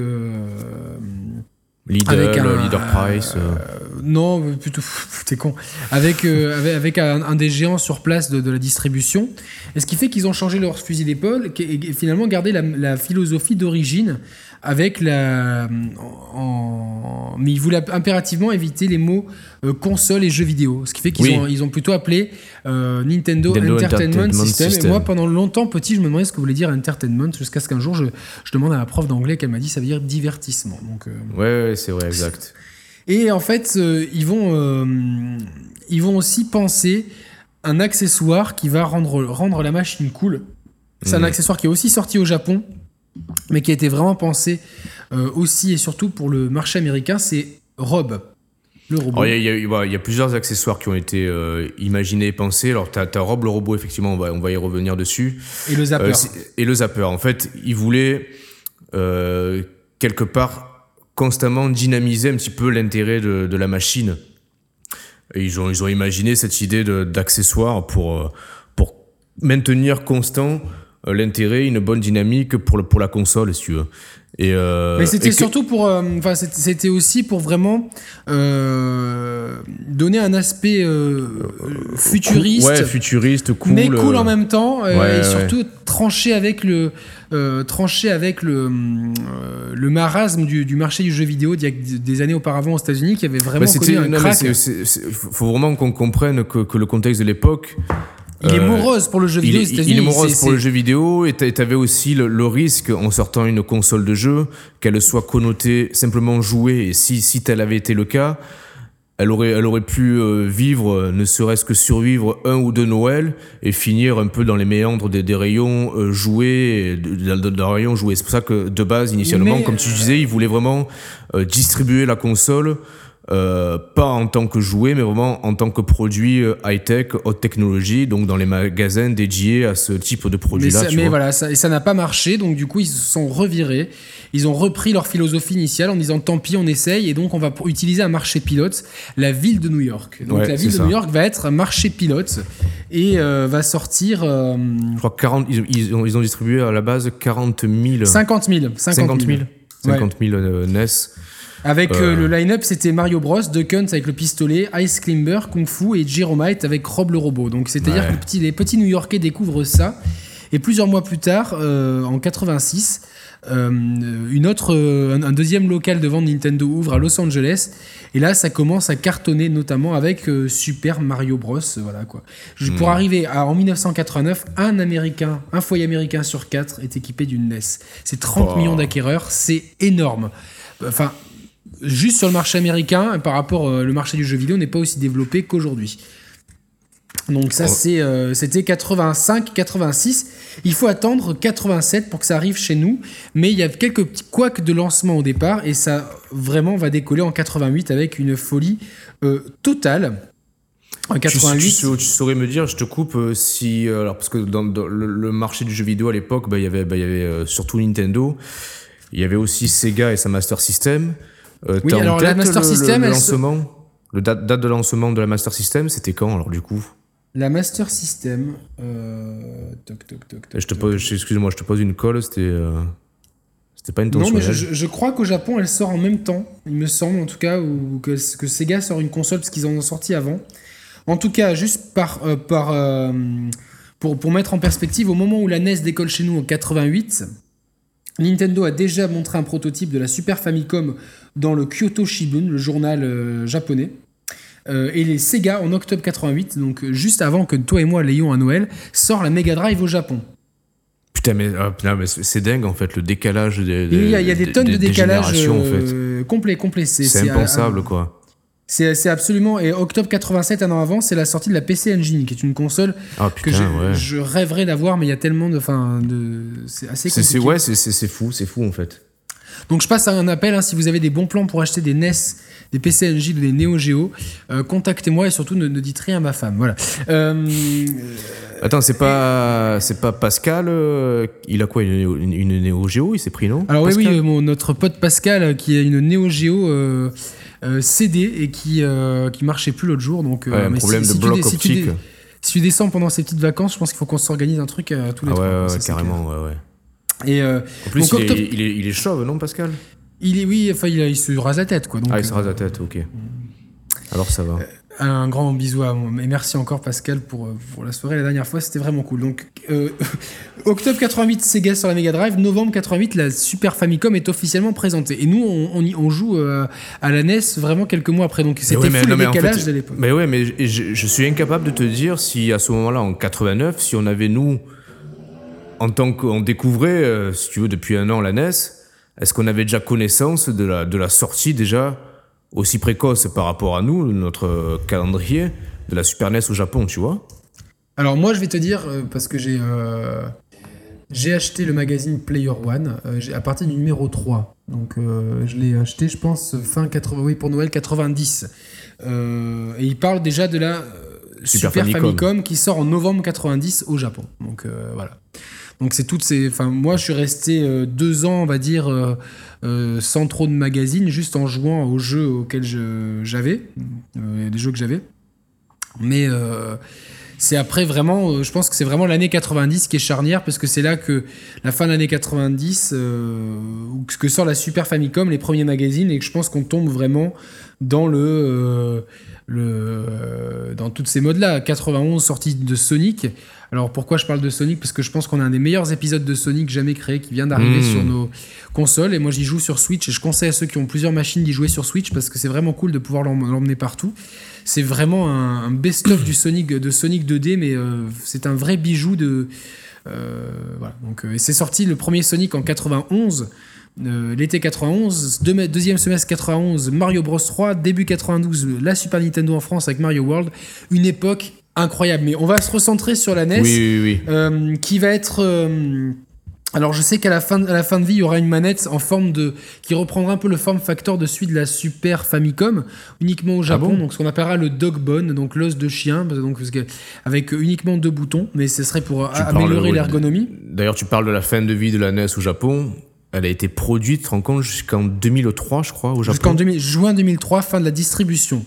Leader, avec un, leader price. Euh. non, plutôt, t'es con. Avec, avec, avec un, des géants sur place de, de, la distribution. Et ce qui fait qu'ils ont changé leur fusil d'épaule et, finalement gardé la, la philosophie d'origine avec la. En, mais ils voulaient impérativement éviter les mots euh, console et jeux vidéo. Ce qui fait qu'ils ont, ils ont plutôt appelé euh, Nintendo, Entertainment, System. Et moi, pendant longtemps, petit, je me demandais ce que voulait dire entertainment, jusqu'à ce qu'un jour, je, je, demande à la prof d'anglais qu'elle m'a dit ça veut dire divertissement. Donc, euh, ouais, c'est vrai, exact. Et en fait, ils, vont, ils vont aussi penser un accessoire qui va rendre, rendre la machine cool. C'est un mm. accessoire qui est aussi sorti au Japon mais qui a été vraiment pensé euh, aussi et surtout pour le marché américain, c'est Rob. Le robot. Il y, a plusieurs accessoires qui ont été euh, imaginés et pensés. Alors, tu as, Rob le robot, effectivement, on va, on va y revenir dessus. Et le zapper. Euh, et le zapper. En fait, ils voulaient, quelque part, constamment dynamiser un petit peu l'intérêt de, de, la machine. Et ils, ont, ils ont imaginé cette idée d'accessoires pour, pour maintenir constant euh, l'intérêt, une bonne dynamique pour, pour la console, si tu veux. Et euh, Mais c'était surtout pour. Euh, enfin, c'était aussi pour vraiment donner un aspect futuriste. Ouais, futuriste, cool. Mais cool en même temps. et surtout trancher avec le. trancher avec le, le marasme du, du, marché du jeu vidéo d'il y a des années auparavant aux États-Unis qui avait vraiment bah, connu un crack. Il faut vraiment qu'on comprenne que, que, le contexte de l'époque il est euh, morose pour le jeu vidéo. Il, il est morose pour le jeu vidéo et t'avais aussi le, risque en sortant une console de jeu qu'elle soit connotée simplement jouée. Et si, si tel avait été le cas, elle aurait, elle aurait pu euh, vivre, ne serait-ce que survivre un ou deux Noël et finir un peu dans les méandres des, rayons euh, joués, dans, rayons joués. C'est pour ça que de base, initialement, comme tu disais, ils voulaient vraiment distribuer la console euh, pas en tant que jouet, mais vraiment en tant que produit euh, high-tech, haute technologie, donc dans les magasins dédiés à ce type de produit-là. Mais, voilà, ça, et ça n'a pas marché, donc du coup ils se sont revirés. Ils ont repris leur philosophie initiale en disant tant pis, on essaye, et donc on va utiliser un marché pilote, la ville de New York. Donc la ville de New York va être un marché pilote et euh, va sortir. Je crois 40, ils, ont, ils, ont, distribué à la base 40 000. 50 000. 50 000. 50 000, NES. Avec euh, le line-up, c'était Mario Bros, Duck Hunt avec le pistolet, Ice Climber, Kung Fu et Jeromite avec Rob le robot. Donc c'est-à-dire que les petits New-Yorkais découvrent ça. Et plusieurs mois plus tard, euh, en 86, euh, une autre, un, deuxième local de vente Nintendo ouvre à Los Angeles. Et là, ça commence à cartonner, notamment avec Super Mario Bros. Voilà quoi. Pour hmm. arriver à, en 1989, un américain, un foyer américain sur quatre est équipé d'une NES. C'est 30 millions d'acquéreurs, c'est énorme. Enfin, juste sur le marché américain, par rapport au marché du jeu vidéo n'est pas aussi développé qu'aujourd'hui. Donc ça, c'est, c'était 85, 86. Il faut attendre 87 pour que ça arrive chez nous. Mais il y a quelques petits couacs de lancement au départ. Et ça, vraiment, va décoller en 88 avec une folie totale. En 88. Tu, saurais me dire, je te coupe, si. alors, parce que dans, le, marché du jeu vidéo à l'époque, bah, il y avait, bah, y avait surtout Nintendo. Il y avait aussi Sega et sa Master System. Oui, alors la Master System, le, lancement, le date, date de lancement de la Master System, c'était quand alors du coup? La Master System. Euh... Toc, toc, toc, je te pose, excuse-moi, je te pose une colle, c'était. Euh... C'était pas une Non, mais je, je, crois qu'au Japon, elle sort en même temps, il me semble en tout cas, ou que, que Sega sort une console parce qu'ils en ont sorti avant. En tout cas, juste par, euh, par euh, pour, pour mettre en perspective, au moment où la NES décolle chez nous en 88, Nintendo a déjà montré un prototype de la Super Famicom dans le Kyoto Shimbun, le journal euh, japonais. Euh, et les Sega en octobre 88, donc euh, juste avant que toi et moi l'ayons à Noël, sort la Mega Drive au Japon. Putain, mais, mais c'est dingue en fait, le décalage des. il y, a des tonnes de décalage euh, complet, complet. C'est impensable quoi. C'est absolument. Et octobre 87, un an avant, c'est la sortie de la PC Engine, qui est une console ah, que je, rêverais d'avoir, mais il y a tellement de. De, c'est assez compliqué. Ouais, c'est fou, c'est fou en fait. Donc je passe à un appel, hein, si vous avez des bons plans pour acheter des NES des PC Engine ou des Neo Geo, euh, contactez-moi et surtout ne, dites rien à ma femme. Voilà. Euh, Attends, c'est pas c'est pas Pascal. Euh, il a quoi une, une, Neo Geo Il s'est pris non? Alors oui, oui, notre pote Pascal qui a une Neo Geo. CD et qui qui marchait plus l'autre jour donc un problème de bloc optique. Si tu, descends pendant ces petites vacances, je pense qu'il faut qu'on s'organise un truc à tous les ah trois. Ouais, carrément, ouais, ouais. Et en plus, il, est, il, est, il, est, chauve, non, Pascal? Il est, oui, enfin, il, se rase la tête, quoi. Donc, ah, il se rase la tête, ok. Alors ça va. Euh, un grand bisou à moi. Et merci encore, Pascal, pour, euh, pour la soirée. La dernière fois, c'était vraiment cool. Donc, euh, octobre 88, Sega sur la Mega Drive. Novembre 88, la Super Famicom est officiellement présentée. Et nous, on, on, joue à la NES vraiment quelques mois après. Donc, c'était oui, le décalage de l'époque. Mais ouais, mais je, je, suis incapable de te dire si à ce moment-là, en 89, si on avait, nous, en tant qu'on découvrait, si tu veux, depuis un an la NES, est-ce qu'on avait déjà connaissance de la, de la sortie déjà? Aussi précoce par rapport à nous, notre calendrier, de la Super NES au Japon, tu vois Alors moi je vais te dire, euh, parce que j'ai euh, j'ai acheté le magazine Player One euh, à partir du numéro 3. Donc je l'ai acheté je pense fin 80, oui pour Noël 90. et il parle déjà de la Super, Famicom. qui sort en novembre 90 au Japon. Donc voilà. Donc c'est toutes ces. Enfin, moi, je suis resté euh, deux ans, on va dire, euh, euh, sans trop de magazines, juste en jouant aux jeux auxquels j'avais, les jeux que j'avais. Mais c'est après vraiment, je pense que c'est vraiment l'année 90 qui est charnière, parce que c'est là que la fin de l'année 90, que sort la Super Famicom, les premiers magazines, et que je pense qu'on tombe vraiment dans le. Le dans toutes ces modes-là. 91 sortie de Sonic. Alors pourquoi je parle de Sonic? Parce que je pense qu'on a un des meilleurs épisodes de Sonic jamais créé qui vient d'arriver hmm. sur nos consoles. Et moi j'y joue sur Switch et je conseille à ceux qui ont plusieurs machines d'y jouer sur Switch parce que c'est vraiment cool de pouvoir l'emmener partout. C'est vraiment un, best-of du Sonic, de Sonic 2D, mais euh, c'est un vrai bijou de. Euh, voilà. Donc, euh, et c'est sorti le premier Sonic en 91. L'été 91, deuxième semestre 91, Mario Bros 3, début 92, la Super Nintendo en France avec Mario World, une époque incroyable. Mais on va se recentrer sur la NES, euh, qui va être. Euh, alors je sais qu'à la fin, à la fin de vie, il y aura une manette en forme de qui reprendra un peu le form factor de celui de la Super Famicom, uniquement au Japon, ah donc ce qu'on appellera le dog bone, donc l'os de chien, donc avec uniquement deux boutons, mais ce serait pour améliorer l'ergonomie. D'ailleurs, tu parles de la fin de vie de la NES au Japon. Elle a été produite, en compte, jusqu'en 2003, je crois, au Japon. Jusqu'en juin 2003, fin de la distribution.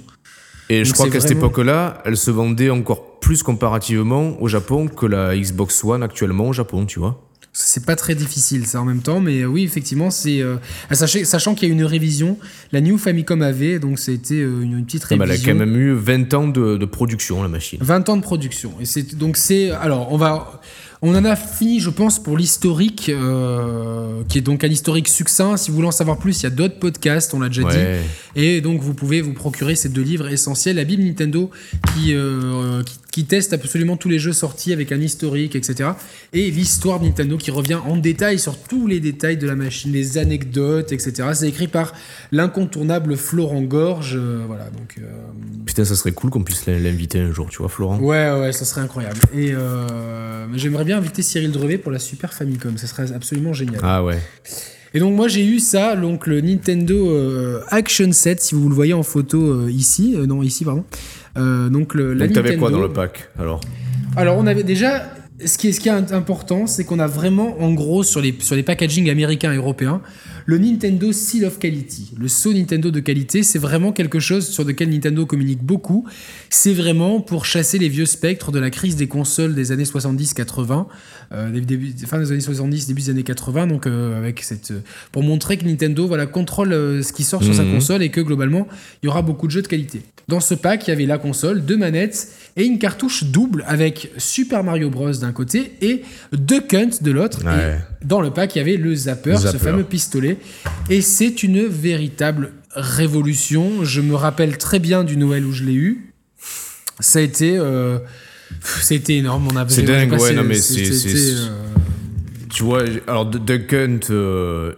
Et je crois qu'à cette époque-là, elle se vendait encore plus comparativement au Japon que la Xbox One actuellement au Japon, tu vois. C'est pas très difficile ça en même temps, mais euh, oui, effectivement, c'est. Euh, sachant qu'il y a une révision, la New Famicom avait, donc c'était euh, une, petite révision. elle a quand même eu 20 ans de, production, la machine. 20 ans de production. Et c'est donc c'est. Alors, on va. On en a fini, je pense, pour l'historique, euh, qui est donc un historique succinct. Si vous voulez en savoir plus, il y a d'autres podcasts, on l'a déjà Ouais. dit. Et donc, vous pouvez vous procurer ces deux livres essentiels. La Bible Nintendo, qui, euh, qui, qui teste absolument tous les jeux sortis avec un historique, etc. Et l'histoire de Nintendo, qui revient en détail sur tous les détails de la machine, les anecdotes, etc. C'est écrit par l'incontournable Florent Gorge. euh, voilà, donc... euh, Putain, ça serait cool qu'on puisse l'inviter un jour, tu vois, Florent. Ouais, ouais, ça serait incroyable. Et euh, j'aimerais bien inviter Cyril Drevet pour la Super Famicom, ça serait absolument génial. Ah ouais. Et donc moi j'ai eu ça, donc le Nintendo Action Set, si vous le voyez en photo ici, non ici pardon. Euh, donc le, la Donc t'avais quoi dans le pack alors Alors on avait déjà, ce qui est, ce qui est important, c'est qu'on a vraiment en gros sur les, sur les packaging américains et européens, le Nintendo Seal of Quality. Le sceau Nintendo de qualité, c'est vraiment quelque chose sur lequel Nintendo communique beaucoup. C'est vraiment pour chasser les vieux spectres de la crise des consoles des années 70-80, euh, début- fin des années 70, début des années 80, donc euh, avec cette, euh, pour montrer que Nintendo voilà, contrôle ce qui sort sur sa Mhm. console et que globalement, il y aura beaucoup de jeux de qualité. Dans ce pack, il y avait la console, deux manettes et une cartouche double avec Super Mario Bros d'un côté et Duck Hunt de l'autre. Ouais. Et dans le pack, il y avait le zapper, ce Zapper. fameux pistolet. Et c'est une véritable révolution. Je me rappelle très bien du Noël où je l'ai eu. Ça a été, euh, c'était énorme. On C'est dingue, passé- ouais, non, mais c'est- euh, Tu vois, alors Duck Hunt, euh,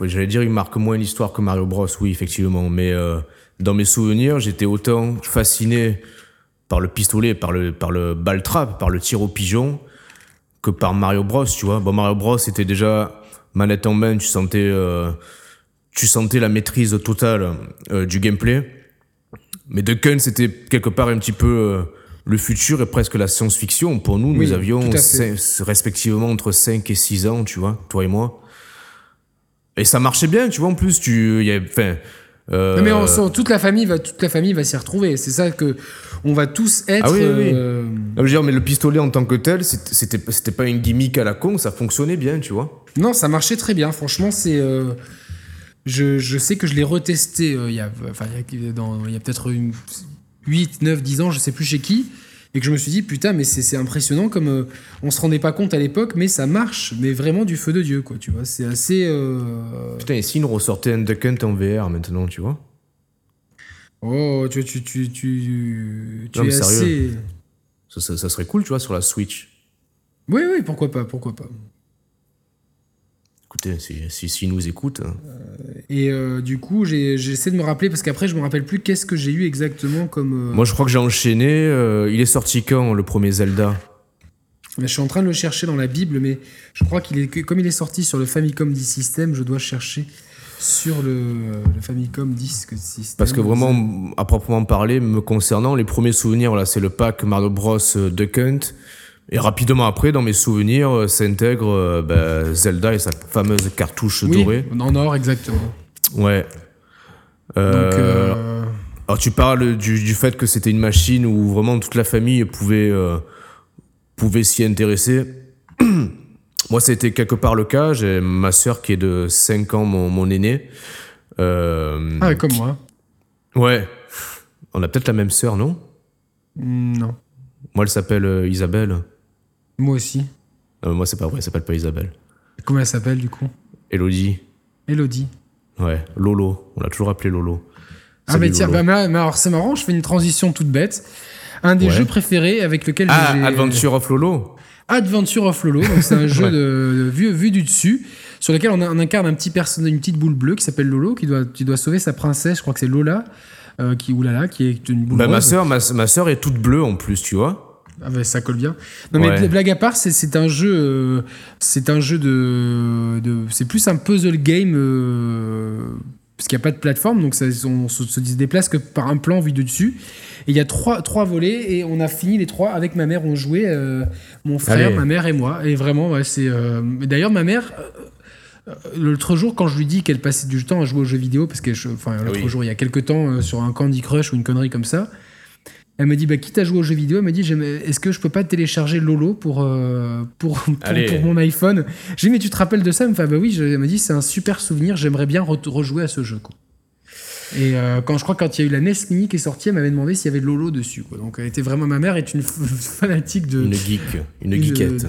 j'allais dire, il marque moins l'histoire que Mario Bros, oui, effectivement. Mais euh, dans mes souvenirs, j'étais autant fasciné par le pistolet, par le, par le ball trap, par le tir au pigeon, que par Mario Bros, tu vois. Bon, Mario Bros, c'était déjà manette en main, tu sentais, euh, tu sentais la maîtrise totale euh, du gameplay. Mais Duck Hunt, c'était quelque part un petit peu euh, le futur et presque la science-fiction. Pour nous, Oui, nous avions respectivement entre 5 et 6 ans, tu vois, toi et moi. Et ça marchait bien, tu vois, en plus, tu... Y a, enfin, euh, Non, mais on sent- toute la famille va, toute la famille va s'y retrouver. C'est ça que on va tous être. Ah oui, oui, oui. euh, non, veux dire, mais le pistolet en tant que tel, c'était- pas une gimmick à la con, ça fonctionnait bien, tu vois. Non, ça marchait très bien. Franchement, c'est. euh, je, je sais que je l'ai retesté euh, il y a, enfin, il y a, peut-être une 8, 9, 10 ans, je sais plus chez qui. Et que je me suis dit, putain, mais c'est impressionnant comme euh, on se rendait pas compte à l'époque, mais ça marche, mais vraiment du feu de Dieu, quoi, tu vois. C'est assez. euh, Putain, et si nous ressortait un Duck Hunt en VR maintenant, tu vois? Oh, tu, tu, tu, tu, tu Non, es sérieux. assez. ça, ça- ça serait cool, tu vois, sur la Switch. Oui, oui, pourquoi pas, pourquoi pas. Écoutez, si, si, si nous écoutent. hein. Et euh, du coup, j'essaie de me rappeler, parce qu'après, je me rappelle plus qu'est-ce que j'ai eu exactement comme. euh, Moi, je crois que j'ai enchaîné. euh, il est sorti quand, le premier Zelda? Mais je suis en train de le chercher dans la Bible, mais je crois qu'il est comme il est sorti sur le Famicom Disk System, je dois chercher sur le, le Famicom Disk System. Parce que vraiment, à proprement parler, me concernant, les premiers souvenirs, voilà, c'est le pack Mario Bros euh, Duck Hunt. Et rapidement après, dans mes souvenirs, euh, s'intègre euh, bah, Zelda et sa fameuse cartouche oui, dorée. en or exactement. Ouais. Donc Euh, euh, Alors tu parles du, du fait que c'était une machine où vraiment toute la famille pouvait, euh, pouvait s'y intéresser. Moi, été quelque part le cas. J'ai ma sœur qui est de 5 ans, mon, mon aîné. Euh, ah, comme moi. Ouais. On a peut-être la même sœur, non? Non, Moi, elle s'appelle euh, Isabelle. moi aussi. Euh, moi, c'est pas vrai, elle s'appelle pas Isabelle. Comment elle s'appelle du coup? Elodie. Elodie. Ouais, Lolo. On l'a toujours appelé Lolo. Ah Salut, mais tiens, Lolo. bah, alors c'est marrant, je fais une transition toute bête. Un des Ouais. jeux préférés avec lequel Ah, j'ai... Adventure of Lolo Adventure of Lolo, c'est un jeu Ouais. de, vue du dessus, sur lequel on, incarne un petit personnage, une petite boule bleue qui s'appelle Lolo, qui doit, qui doit sauver sa princesse, je crois que c'est Lola, euh, qui, oulala, qui est une boule bah, ma rose. sœur, ma, ma sœur est toute bleue en plus, tu vois. Ah bah, ça colle bien. Non mais blague à part, c'est- c'est un jeu, euh, c'est un jeu de, de c'est plus un puzzle game euh, parce qu'il n'y a pas de plateforme, donc ça, on se, déplace que par un plan vu de dessus. Et il y a trois, trois volets et on a fini les trois avec ma mère. On jouait, euh, mon frère, Allez. ma mère et moi. Et vraiment, ouais, c'est. euh, D'ailleurs, ma mère. euh, euh, L'autre jour, quand je lui dis qu'elle passait du temps à jouer aux jeux vidéo, parce que, enfin, l'autre Oui. jour, il y a quelques temps, sur un Candy Crush ou une connerie comme ça, elle me dit, bah, quitte à jouer aux jeux vidéo, elle me dit, est-ce que je peux pas télécharger Lolo pour, euh, pour, pour, mon iPhone? J'ai dit, mais tu te rappelles de ça? Elle me fait, ah bah oui, elle m'a dit, c'est un super souvenir, j'aimerais bien re- rejouer à ce jeu. Quoi. Et euh, quand je crois quand il y a eu la NES Mini qui est sortie, elle m'avait demandé s'il y avait de Lolo dessus. Quoi. Donc elle était vraiment ma mère est une fanatique de une geek, une, geekette.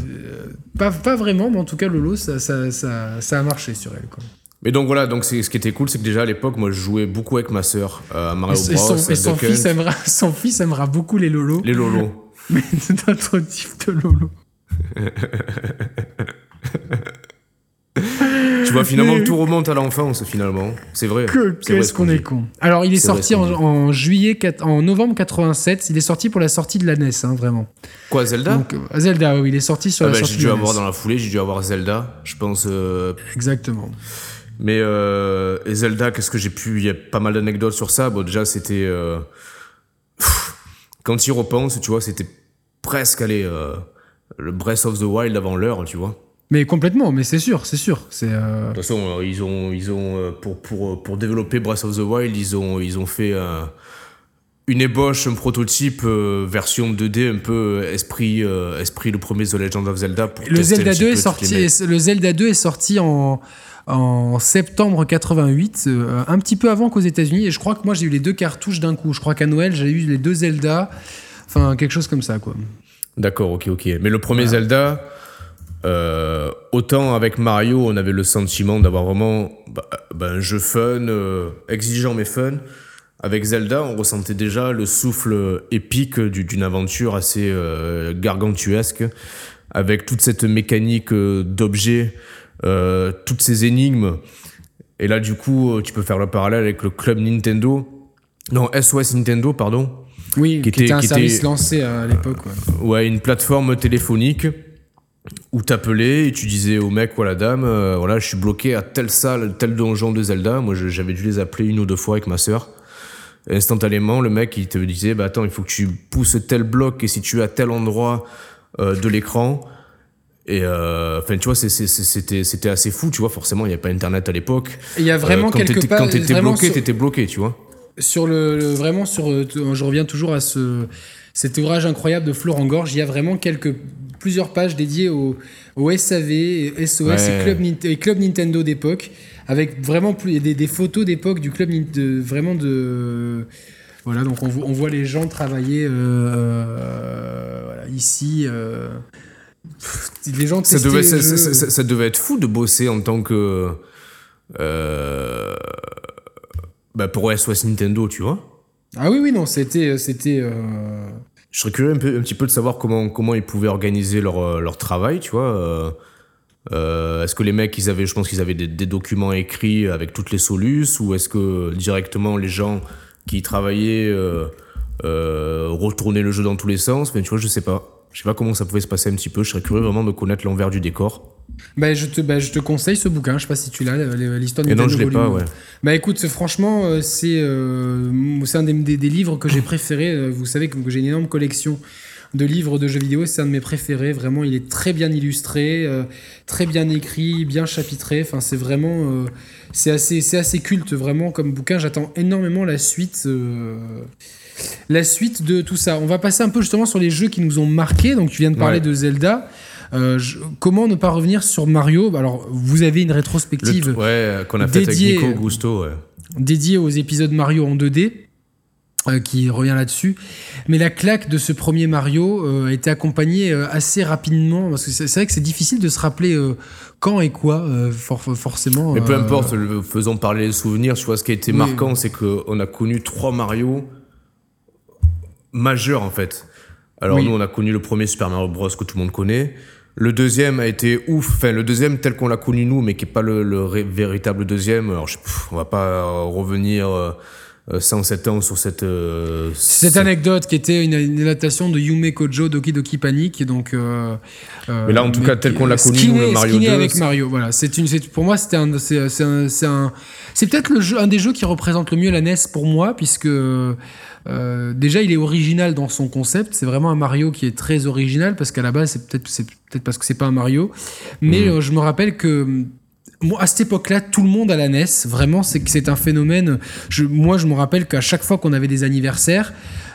pas, pas vraiment, mais en tout cas Lolo ça, ça, ça, ça a marché sur elle. Quoi. Mais donc voilà, donc ce qui était cool, c'est que déjà à l'époque, moi je jouais beaucoup avec ma sœur à Mario Bros. Et son, et son fils, aimera, son fils aimera beaucoup les Lolo. Les Lolo. Mais d'autres types de Lolo. tu vois, finalement, tout remonte à l'enfance, finalement. C'est vrai. Qu'est-ce qu'on est con. Alors, il est, sorti en, juillet, en novembre 87. Il est sorti pour la sortie de la NES, hein, vraiment. Quoi, Zelda? Donc, euh, Zelda, oui, il est sorti sur ah la bah, sortie J'ai dû de avoir NES. dans la foulée, j'ai dû avoir Zelda, je pense. Euh... Exactement. Mais euh, et Zelda, qu'est-ce que j'ai pu. Il y a pas mal d'anecdotes sur ça. Bon, déjà, c'était. Euh... Quand tu y repenses, tu vois, c'était presque aller. Euh, le Breath of the Wild avant l'heure, tu vois. Mais complètement, mais c'est sûr, c'est sûr. C'est. De toute façon, ils ont, ils ont pour, pour, pour développer Breath of the Wild, ils ont, ils ont fait une ébauche, un prototype version 2D, un peu esprit, esprit le premier The Legend of Zelda. Pour le Zelda 2 est sorti. Le Zelda 2 est sorti en en septembre 88, euh, un petit peu avant qu'aux États-Unis. Et je crois que moi j'ai eu les deux cartouches d'un coup. Je crois qu'à Noël j'ai eu les deux Zelda, enfin quelque chose comme ça quoi. D'accord, ok, ok. Mais le premier voilà. Zelda, euh, autant avec Mario, on avait le sentiment d'avoir vraiment bah, bah, un jeu fun, euh, exigeant mais fun. Avec Zelda, on ressentait déjà le souffle épique d'une aventure assez gargantuesque, avec toute cette mécanique d'objets, euh, toutes ces énigmes. Et là, du coup, tu peux faire le parallèle avec le club Nintendo. Non, SOS Nintendo, pardon. Oui, qui, était un qui service était, lancé à l'époque. Ouais. ouais. une plateforme téléphonique où t'appelais et tu disais au mec ou à la dame, euh, voilà, je suis bloqué à telle salle, tel donjon de Zelda. Moi, j'avais dû les appeler une ou deux fois avec ma sœur. Instantanément, le mec, il te disait, bah attends, il faut que tu pousses tel bloc et si tu es à tel endroit euh, de l'écran, et euh, enfin, tu vois, c'était assez fou, tu vois. Forcément, il n'y a pas Internet à l'époque. Il y a vraiment euh, quelque part. Quand t'étais bloqué, sur... t'étais bloqué, tu vois. Sur le, le, vraiment sur, je reviens toujours à ce cet ouvrage incroyable de Florent Gorge. Il y a vraiment quelques plusieurs pages dédiées au, au SAV, SOS ouais. et, Club, et Club Nintendo d'époque, avec vraiment plus des, des photos d'époque du club de, vraiment de voilà, donc on, on, voit les gens travailler euh, voilà, ici. Euh, les gens ça devait, ça, ça, ça, devait être fou de bosser en tant que. Euh, bah pour SOS Nintendo, tu vois. Ah oui, oui, non, c'était. c'était euh... Je serais curieux un, peu, un petit peu de savoir comment, comment ils pouvaient organiser leur, leur travail, tu vois. Euh, est-ce que les mecs, ils avaient, je pense qu'ils avaient des, des, documents écrits avec toutes les solutions, ou est-ce que directement les gens qui travaillaient euh, retournaient le jeu dans tous les sens Mais tu vois, je sais pas. Je sais pas comment ça pouvait se passer un petit peu. Je serais curieux vraiment de connaître l'envers du décor. Bah, je, te, bah, je te conseille ce bouquin. Je sais pas si tu l'as, l'histoire de non, je l'ai pas, ouais. Bah écoute, franchement, c'est euh, un des, des, des livres que j'ai préférés. Vous savez que j'ai une énorme collection de livres de jeux vidéo. C'est un de mes préférés. Vraiment, il est très bien illustré, euh, très bien écrit, bien chapitré. Enfin, c'est vraiment. Euh, c'est assez, assez culte, vraiment, comme bouquin. J'attends énormément la suite la suite de tout ça. On va passer un peu justement sur les jeux qui nous ont marqués. Donc tu viens de parler ouais. de Zelda. Euh, je, comment ne pas revenir sur Mario? Alors vous avez une rétrospective Le, ouais, qu'on a faite avec Nico Gusto, ouais. dédiée aux épisodes Mario en 2D. Euh, qui revient là-dessus. Mais la claque de ce premier Mario euh, a été accompagnée euh, assez rapidement, parce que c'est vrai que c'est difficile de se rappeler euh, quand et quoi, for forcément. Mais peu importe, faisons parler les souvenirs. Je vois ce qui a été oui. marquant, c'est qu'on a connu trois Mario majeur en fait. Alors oui. nous on a connu le premier Super Mario Bros que tout le monde connaît. Le deuxième a été ouf, enfin le deuxième tel qu'on l'a connu nous, mais qui est pas le, le véritable deuxième. Alors je, pff, on va pas revenir euh, 107 ans sur cette euh, cette anecdote qui était une, une, adaptation de Yume Kojo Doki Doki Panic donc euh, mais là en tout cas tel qu'on l'a connu Mario 2 avec Mario voilà c'est une pour moi c'était un c'est c'est peut-être le jeu un des jeux qui représente le mieux la NES pour moi puisque euh, déjà, il est original dans son concept. C'est vraiment un Mario qui est très original parce qu'à la base, c'est peut-être c'est peut-être parce que c'est pas un Mario. Mais mmh. euh, je me rappelle que moi, à cette époque-là, tout le monde à la NES, vraiment, c'est que c'est un phénomène. Je, moi, je me rappelle qu'à chaque fois qu'on avait des anniversaires,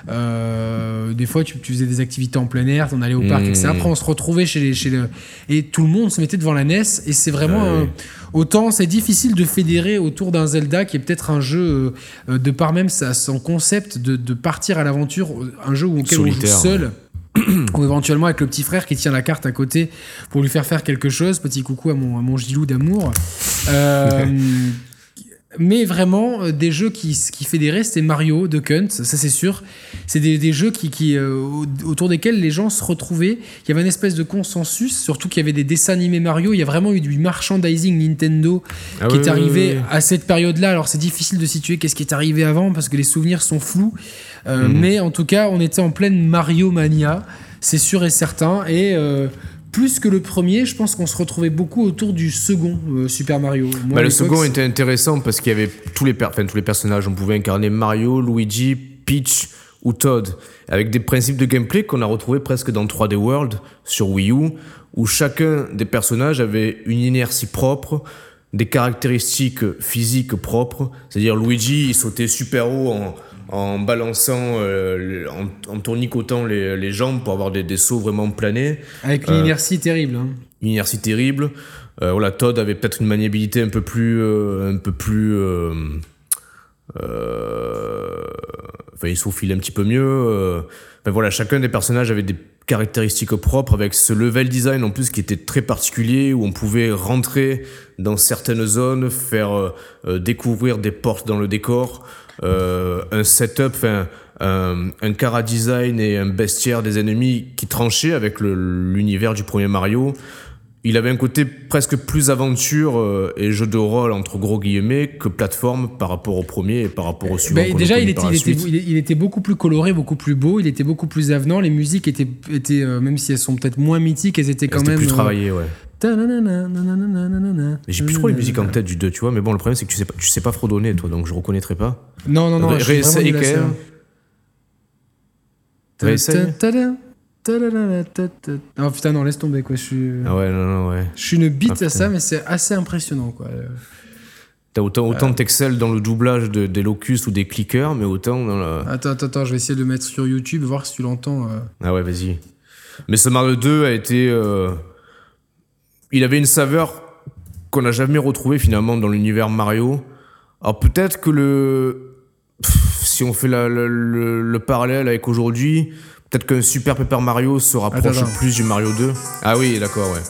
euh, des fois, tu, tu, faisais des activités en plein air, on allait au parc, Mmh. etc. Après, on se retrouvait chez les, chez le, et tout le monde se mettait devant la NES. Et c'est vraiment Ah oui. un- autant c'est difficile de fédérer autour d'un Zelda qui est peut-être un jeu euh, de par même sa- son concept de, de partir à l'aventure, un jeu où on joue seul. Ou éventuellement avec le petit frère qui tient la carte à côté pour lui faire faire quelque chose. Petit coucou à mon, à mon gilou d'amour. Euh, mais vraiment, euh, des jeux qui, qui fédéraient, c'était Mario, Duck Hunt, ça c'est sûr. C'est des, des jeux qui, qui, euh, au- autour desquels les gens se retrouvaient. Il y avait une espèce de consensus, surtout qu'il y avait des dessins animés Mario. Il y a vraiment eu du merchandising Nintendo Ah qui oui, est arrivé oui, oui. à cette période-là. Alors c'est difficile de situer qu'est-ce qui est arrivé avant parce que les souvenirs sont flous. Euh, Mhm. Mais en tout cas, on était en pleine Mario mania, c'est sûr et certain. Et euh, plus que le premier, je pense qu'on se retrouvait beaucoup autour du second euh, Super Mario. Moi, Bah, le second était intéressant parce qu'il y avait tous les, per- enfin, tous les personnages. On pouvait incarner Mario, Luigi, Peach ou Todd. Avec des principes de gameplay qu'on a retrouvés presque dans 3D World sur Wii U, où chacun des personnages avait une inertie propre, des caractéristiques physiques propres. C'est-à-dire Luigi, il sautait super haut en, en balançant, euh, en, en tournicotant les, les jambes pour avoir des, des sauts vraiment planés Avec une Euh, inertie terrible. hein. une inertie terrible. Voilà, Todd avait peut-être une maniabilité un peu plus, euh, un peu plus, enfin, il s'aufilait un petit peu mieux. Enfin, voilà, chacun des personnages avait des caractéristiques propres avec ce level design en plus qui était très particulier où on pouvait rentrer dans certaines zones, faire découvrir des portes dans le décor, euh, un setup, enfin un, un cara design et un bestiaire des ennemis qui tranchaient avec l'univers du premier Mario. Il avait un côté presque plus aventure euh, et jeu de rôle entre gros guillemets que plateforme par rapport au premier et par rapport au suivant. Bah, a déjà, il était, il, il- beaucoup plus coloré, beaucoup plus beau, il était beaucoup plus avenant. Les musiques étaient, étaient euh, même si elles sont peut-être moins mythiques, elles étaient quand même. plus euh, travaillé, ouais. J'ai plus trop les musiques en tête du 2, tu vois, mais bon, le problème c'est que tu sais pas, tu sais pas fredonner, toi, donc je reconnaîtrai pas. Non, non, non, réessaye quand même. Réessaye. Oh putain, non, laisse tomber quoi. Je suis, Ah ouais, non, non, ouais. je suis une bite Ah, à ça, mais c'est assez impressionnant quoi. T'as autant, autant t'excelles dans le doublage de, des locus ou des clickers, mais autant dans la. Attends, attends, attends, je vais essayer de le mettre sur YouTube, voir si tu l'entends. euh. Ah ouais, vas-y. Mais ce Mario 2 a été. euh, Il avait une saveur qu'on n'a jamais retrouvée finalement dans l'univers Mario. Alors peut-être que le. Pff, si on fait la- le, le- le parallèle avec aujourd'hui, peut-être qu'un Super Paper Mario se rapproche Attends, plus du Mario 2. Ah oui, d'accord, ouais.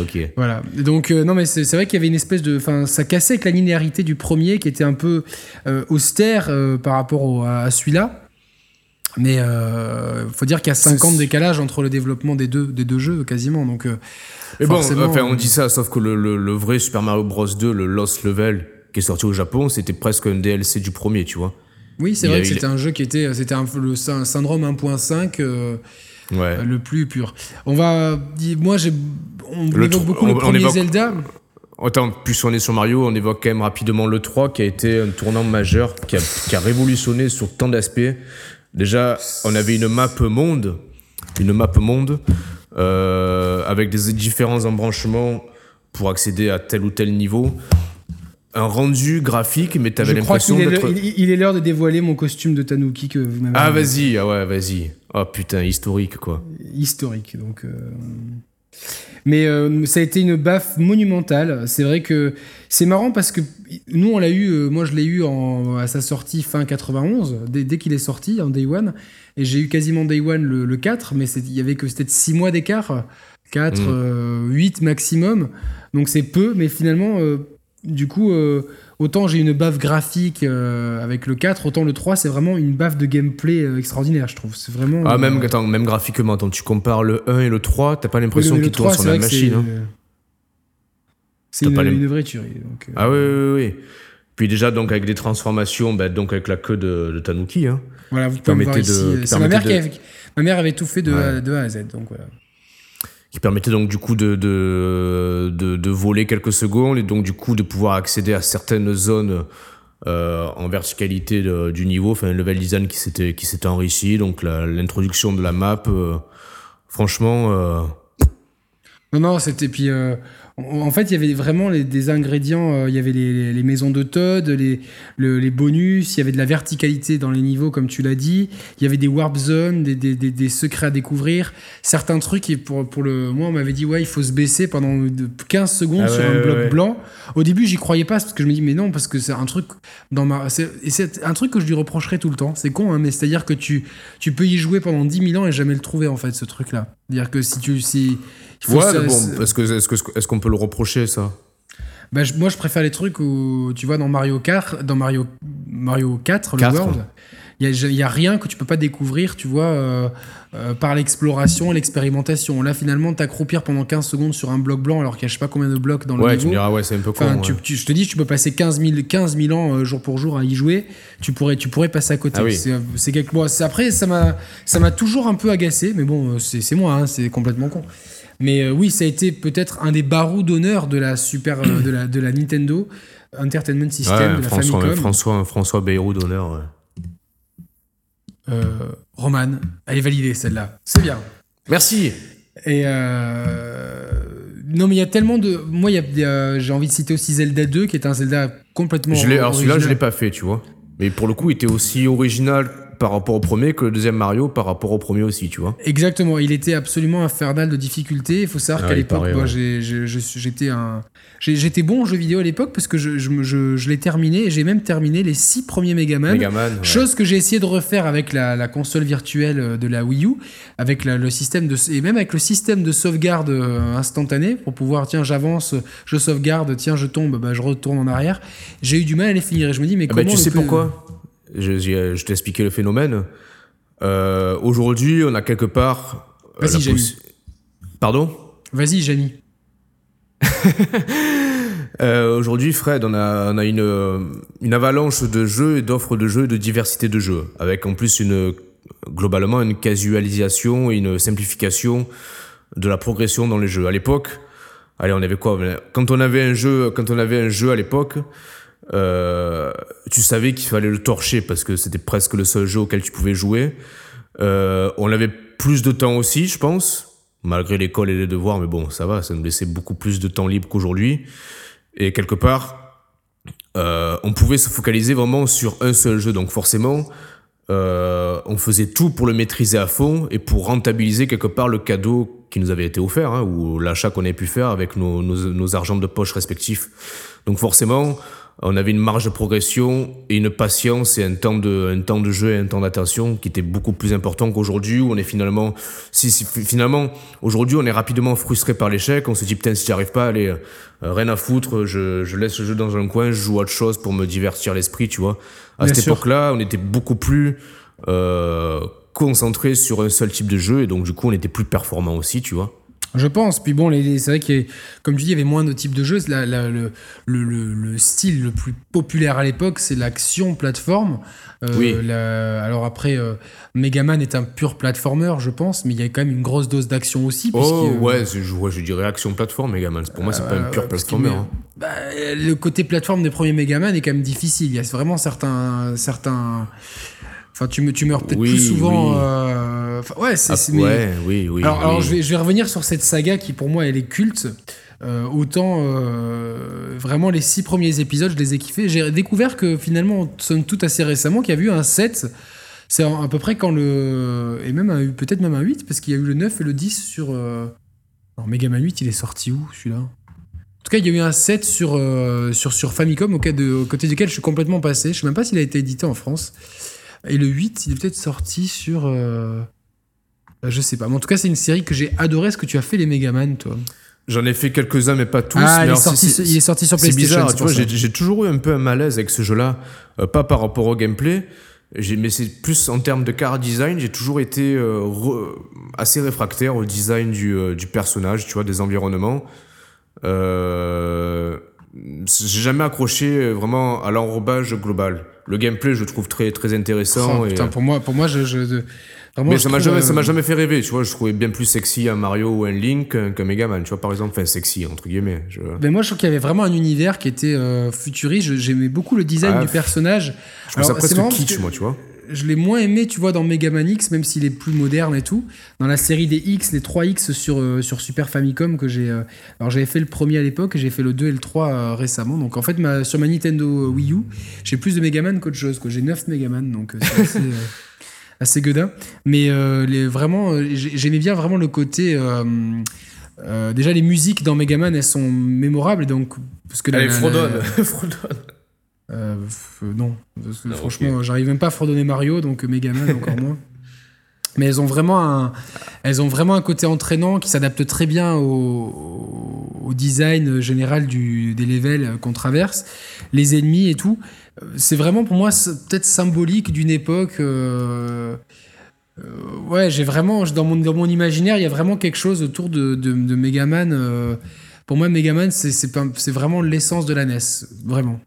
Ok. Voilà. Donc, euh, non, mais c'est vrai qu'il y avait une espèce de. Enfin, ça cassait avec la linéarité du premier qui était un peu euh, austère euh, par rapport au- à celui-là. Mais il faut dire qu'il y a 5 ans de décalage entre le développement des deux, des deux jeux, quasiment. Donc, euh, Mais bon, enfin, on euh, dit ça, sauf que le, le- le vrai Super Mario Bros 2, le Lost Level, qui est sorti au Japon, c'était presque un DLC du premier, tu vois. Oui, c'est vrai que il- c'était un jeu qui était. C'était un, le sy- syndrome 1.5 euh, Ouais. le plus pur. On va. Moi, j'ai. On Le évoque beaucoup on- le premier évoque- Zelda. Autant plus on est sur Mario, on évoque quand même rapidement le 3 qui a été un tournant majeur, qui a, qui a révolutionné sur tant d'aspects. Déjà, on avait une map monde, une map monde, euh, avec des différents embranchements pour accéder à tel ou tel niveau. Un rendu graphique, mais t'avais Je crois l'impression qu'il est d'être... l'heure- il, est l'heure de dévoiler mon costume de Tanuki que vous m'avez Ah, vas-y, ah ouais, vas-y. Oh putain, historique, quoi. historique. Donc, euh, Mais euh, ça a été une baffe monumentale. C'est vrai que c'est marrant parce que nous, on l'a eu, euh, moi je l'ai eu en, à sa sortie fin 91, dès, dès qu'il est sorti en Day One. Et j'ai eu quasiment Day One le, le 4, mais il y avait que peut-être 6 mois d'écart. 4, Mm. euh, 8 maximum. Donc c'est peu, mais finalement, du coup, autant j'ai une baffe graphique euh, avec le 4, autant le 3, c'est vraiment une baffe de gameplay euh, extraordinaire, je trouve. C'est vraiment. Ah, euh, même, attends, même graphiquement, attends, tu compares le 1 et le 3, t'as pas l'impression qu'ils tournent 3, sur la que machine, c'est- hein C'est une, une vraie tuerie. donc, euh, Ah oui, oui, oui. Puis déjà, donc, avec des transformations, bah, donc avec la queue de, de Tanuki. Hein. Voilà, vous pouvez me voir ici. de- qui C'est ma mère qui permettait avait, ma mère avait tout fait de, Ouais. A, de A à Z. Donc voilà. Qui permettait donc du coup de, de, de, voler quelques secondes et donc du coup de pouvoir accéder à certaines zones euh, en verticalité du niveau, enfin un level design qui s'était qui s'était enrichi, donc l'introduction de la map, euh, franchement, euh, Non, non, c'était puis. En fait, il y avait vraiment les- des ingrédients. euh, il y avait les, les maisons de Todd, les, le- les bonus. Il y avait de la verticalité dans les niveaux, comme tu l'as dit. Il y avait des warp zones, des, des- des- des secrets à découvrir. Certains trucs, et pour, pour le. Moi, on m'avait dit, ouais, il faut se baisser pendant de- 15 secondes Ah sur un ouais, bloc ouais. blanc. Au début, j'y croyais pas parce que je me dis, mais non, parce que c'est un truc dans ma. c'est- Et c'est un truc que je lui reprocherais tout le temps. C'est con, hein, mais c'est-à-dire que tu, tu peux y jouer pendant 10 000 ans et jamais le trouver, en fait, ce truc-là. C'est-à-dire que si tu. Si, Ouais, ça- mais bon, est-ce que est-ce que est-ce qu'on peut le reprocher ça? Bah, je- moi, je préfère les trucs où, tu vois, dans Mario Kart, dans Mario, Mario 4, le Quatre. World, il y a, rien que tu peux pas découvrir, tu vois, euh, euh, par l'exploration et l'expérimentation. Là, finalement, t'accroupir pendant 15 secondes sur un bloc blanc alors qu'il y a je sais pas combien de blocs dans le Ouais, tu me diras, ouais, c'est un peu con. Ouais. tu, tu- je te dis, tu peux passer 15 000, 15 000 ans euh, jour pour jour à y jouer. Tu pourrais, tu pourrais passer à côté. Ah oui. C'est quelque... bon, après, ça m'a, ça m'a toujours un peu agacé, mais bon, c'est moi, hein, c'est complètement con. Mais oui, ça a été peut-être un des barreaux d'honneur de la super, de la, de la Nintendo Entertainment System, Ouais, de la François, Famicom. François, François Bayrou d'honneur. Euh, Roman, elle est validée celle-là. C'est bien. Merci. Et euh, non, mais il y a tellement de. Moi, j'ai envie de citer aussi Zelda 2, qui est un Zelda complètement. Je alors celui-là, je original. l'ai pas fait, tu vois. Mais pour le coup, il était aussi original par rapport au premier que le deuxième Mario par rapport au premier aussi, tu vois. Exactement, il était absolument infernal de difficulté. Il faut savoir Ah, qu'à l'époque, moi, ouais. suis- j'étais un, j'ai- j'étais bon en jeux vidéo à l'époque parce que je, je, me- je- je l'ai terminé et j'ai même terminé les six premiers Megaman. Megaman. ouais. Chose que j'ai essayé de refaire avec la, la console virtuelle euh, de la Wii U, avec la- le système de et même avec le système de sauvegarde euh, instantané pour pouvoir tiens j'avance, je sauvegarde, tiens je tombe, bah, je retourne en arrière. J'ai eu du mal à les finir et je me dis mais Ah comment bah, tu sais peut- pourquoi? Je, je, je t'ai expliqué le phénomène. Euh, Aujourd'hui, on a quelque part. euh, Vas-y, Jamie. Pardon? Vas-y Jamie. Euh, Aujourd'hui, Fred, on a, on a une, une avalanche de jeux et d'offres de jeux et de diversité de jeux, avec en plus une, globalement une casualisation et une simplification de la progression dans les jeux. À l'époque, allez, on avait quoi? Quand on avait un jeu, quand on avait un jeu à l'époque, euh, tu savais qu'il fallait le torcher parce que c'était presque le seul jeu auquel tu pouvais jouer. Euh, on avait plus de temps aussi, je pense, malgré l'école et les devoirs, mais bon, ça va, ça nous laissait beaucoup plus de temps libre qu'aujourd'hui. Et quelque part, euh, on pouvait se focaliser vraiment sur un seul jeu. Donc forcément, on faisait tout pour le maîtriser à fond et pour rentabiliser quelque part le cadeau qui nous avait été offert, hein, ou l'achat qu'on avait pu faire avec nos, nos, nos argents de poche respectifs. Donc forcément, on avait une marge de progression et une patience et un temps de, un temps de jeu et un temps d'attention qui était beaucoup plus important qu'aujourd'hui où on est finalement, si, si finalement, aujourd'hui on est rapidement frustré par l'échec, on se dit putain si j'y arrive pas, allez, euh, rien à foutre, je, je laisse le jeu dans un coin, je joue à autre chose pour me divertir l'esprit, tu vois. À Bien cette époque-là, on était beaucoup plus euh, concentré sur un seul type de jeu et donc du coup on était plus performant aussi, tu vois. Je pense. Puis bon, c'est vrai qu'il y avait- comme tu dis, il y avait moins de types de jeux. La- la- le, le, le- le style le plus populaire à l'époque, c'est l'action plateforme. Euh, Oui. la- alors après, euh, Megaman est un pur platformer, je pense, mais il y a quand même une grosse dose d'action aussi. Oh euh, ouais, je, ouais, je dirais action plateforme Megaman. Pour moi, c'est pas Euh, un pur qu'il platformer. hein. bah, le côté plateforme des premiers Megaman est quand même difficile. Il y a vraiment certains. certains... Enfin, tu, me, tu meurs peut-être Oui, plus souvent. oui. euh, enfin, ouais, c'est. Ah, mais- ouais, oui, oui. alors, alors, je, vais, je vais revenir sur cette saga qui, pour moi, elle est culte. Euh, autant euh, vraiment les six premiers épisodes, je les ai kiffés. J'ai découvert que finalement, somme toute assez récemment, qu'il y a eu un 7. C'est à peu près quand le. Et même peut-être même un 8, parce qu'il y a eu le 9 et le 10 sur. Alors, Megaman 8, il est sorti où celui-là? En tout cas, il y a eu un 7 sur, sur, sur Famicom, au, cas de- au côté duquel je suis complètement passé. Je sais même pas s'il a été édité en France. Et le 8, il est peut-être sorti sur. euh, euh, Je sais pas. Mais en tout cas, c'est une série que j'ai adoré. Est-ce que tu as fait les Megaman, toi? J'en ai fait quelques-uns, mais pas tous. Ah, mais il est, sorti, c'est- il est sorti sur C'est PlayStation. bizarre, c'est tu pour vois, j'ai toujours eu un peu un malaise avec ce jeu-là. Euh, pas par rapport au gameplay, mais c'est plus en termes de car design. J'ai toujours été euh, re- assez réfractaire au design du, euh, du personnage, tu vois, des environnements. Euh, j'ai jamais accroché euh, vraiment à l'enrobage global. Le gameplay, je trouve très, très intéressant. Oh, et- pour moi, pour moi, je, je- de- vraiment, mais je ça m'a jamais, euh, ça m'a jamais fait rêver, tu vois. Je trouvais bien plus sexy un Mario ou un Link qu'un Megaman, tu vois, par exemple. Enfin, sexy, entre guillemets. Je... Mais moi, je trouve qu'il y avait vraiment un univers qui était euh, futuriste. J'aimais beaucoup le design Ah, du personnage. Je trouve ça presque kitsch, que- moi, tu vois. Je l'ai moins aimé, tu vois, dans Mega Man X, même s'il est plus moderne et tout. Dans la série des X, les 3 X sur, euh, sur Super Famicom, que j'ai. euh, alors, j'avais fait le premier à l'époque et j'ai fait le 2 et le 3 euh, récemment. Donc, en fait, ma, sur ma Nintendo Wii U, j'ai plus de Mega Man qu'autre chose. J'ai 9 Mega Man, donc c'est assez. assez gueudin. Mais les, vraiment, j'ai- j'aimais bien vraiment le côté. déjà, les musiques dans Mega Man, elles sont mémorables. Donc, parce que la- la- la-. euh, non, Parce que Ah, franchement, j'arrive même pas à fredonner Mario, donc euh, Megaman encore moins. Mais elles ont vraiment un, elles ont vraiment un côté entraînant qui s'adapte très bien au, au design général du, des levels qu'on traverse, les ennemis et tout. Euh, C'est vraiment pour moi peut-être symbolique d'une époque. euh, euh, ouais, j'ai vraiment dans mon dans mon imaginaire, il y a vraiment quelque chose autour de de, de Megaman. euh, pour moi, Megaman, c'est vraiment l'essence de la NES, vraiment.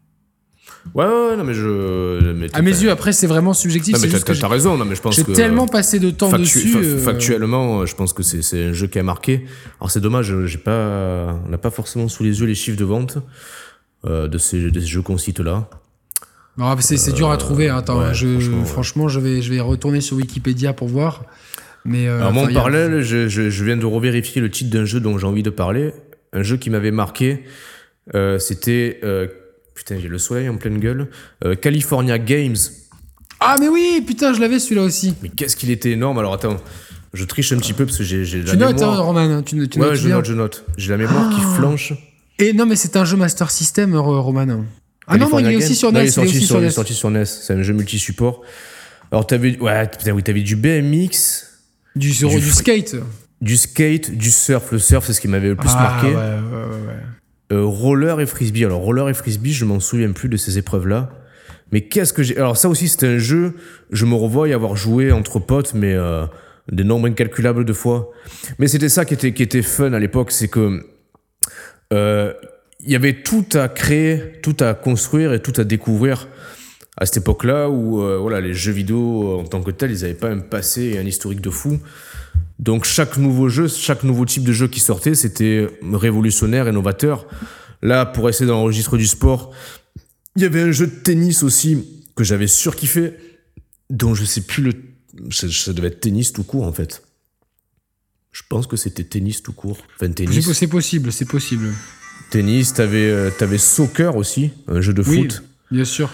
Ouais, ouais, ouais, non, mais je. mais À mes yeux, après, c'est vraiment subjectif. Non, mais t'as t'as raison, non, mais je pense j'ai tellement passé de temps factu- dessus. euh, Factuellement, euh, je pense que c'est un jeu qui a marqué. Alors c'est dommage, euh, j'ai pas, on n'a pas forcément sous les yeux les chiffres de vente euh, de, ces, de ces jeux qu'on cite là. non, c'est c'est dur à trouver. hein. Attends, ouais, je, franchement, je, vais, je vais retourner sur Wikipédia pour voir. Mais, Alors moi en parallèle, je, je, je viens de revérifier le titre d'un jeu dont j'ai envie de parler. Un jeu qui m'avait marqué, c'était putain j'ai le soleil en pleine gueule. euh, California Games. Ah, mais oui, putain, je l'avais celui-là aussi. Mais qu'est-ce qu'il était énorme. Alors attends, je triche un petit peu parce que j'ai la Tu notes, hein, mémoire. Roman. Tu, tu ouais, notes je bien. note, je note. J'ai la mémoire qui Ah. flanche. Et non, mais c'est un jeu Master System, Roman. Ah non, non, il est aussi sur NES. il est il est sorti sur, NES. sorti sur NES. C'est un jeu multi-support. Alors t'avais, ouais, putain, oui, du BMX, Du, skate. du skate, du surf. Le surf, c'est ce qui m'avait le plus ah, marqué. Ouais, ouais, ouais, ouais. Euh, roller et frisbee. Alors roller et frisbee, je m'en souviens plus de ces épreuves-là. Mais qu'est-ce que j'ai Alors ça aussi, c'était un jeu. Je me revois y avoir joué entre potes, mais euh, des nombres incalculables de fois. Mais c'était ça qui était qui était fun à l'époque, c'est que euh, il y avait tout à créer, tout à construire et tout à découvrir à cette époque-là où voilà les jeux vidéo en tant que tels, ils n'avaient pas un passé et un historique de fou. Donc chaque nouveau jeu, chaque nouveau type de jeu qui sortait, c'était révolutionnaire et novateur. Là, pour essayer dans le registre du sport, il y avait un jeu de tennis aussi que j'avais surkiffé, dont je sais plus le. Ça, ça devait être tennis tout court en fait. Je pense que c'était tennis tout court. Enfin, tennis. c'est possible, c'est possible. Tennis, t'avais euh, t'avais soccer aussi, un jeu de Oui, foot. bien sûr.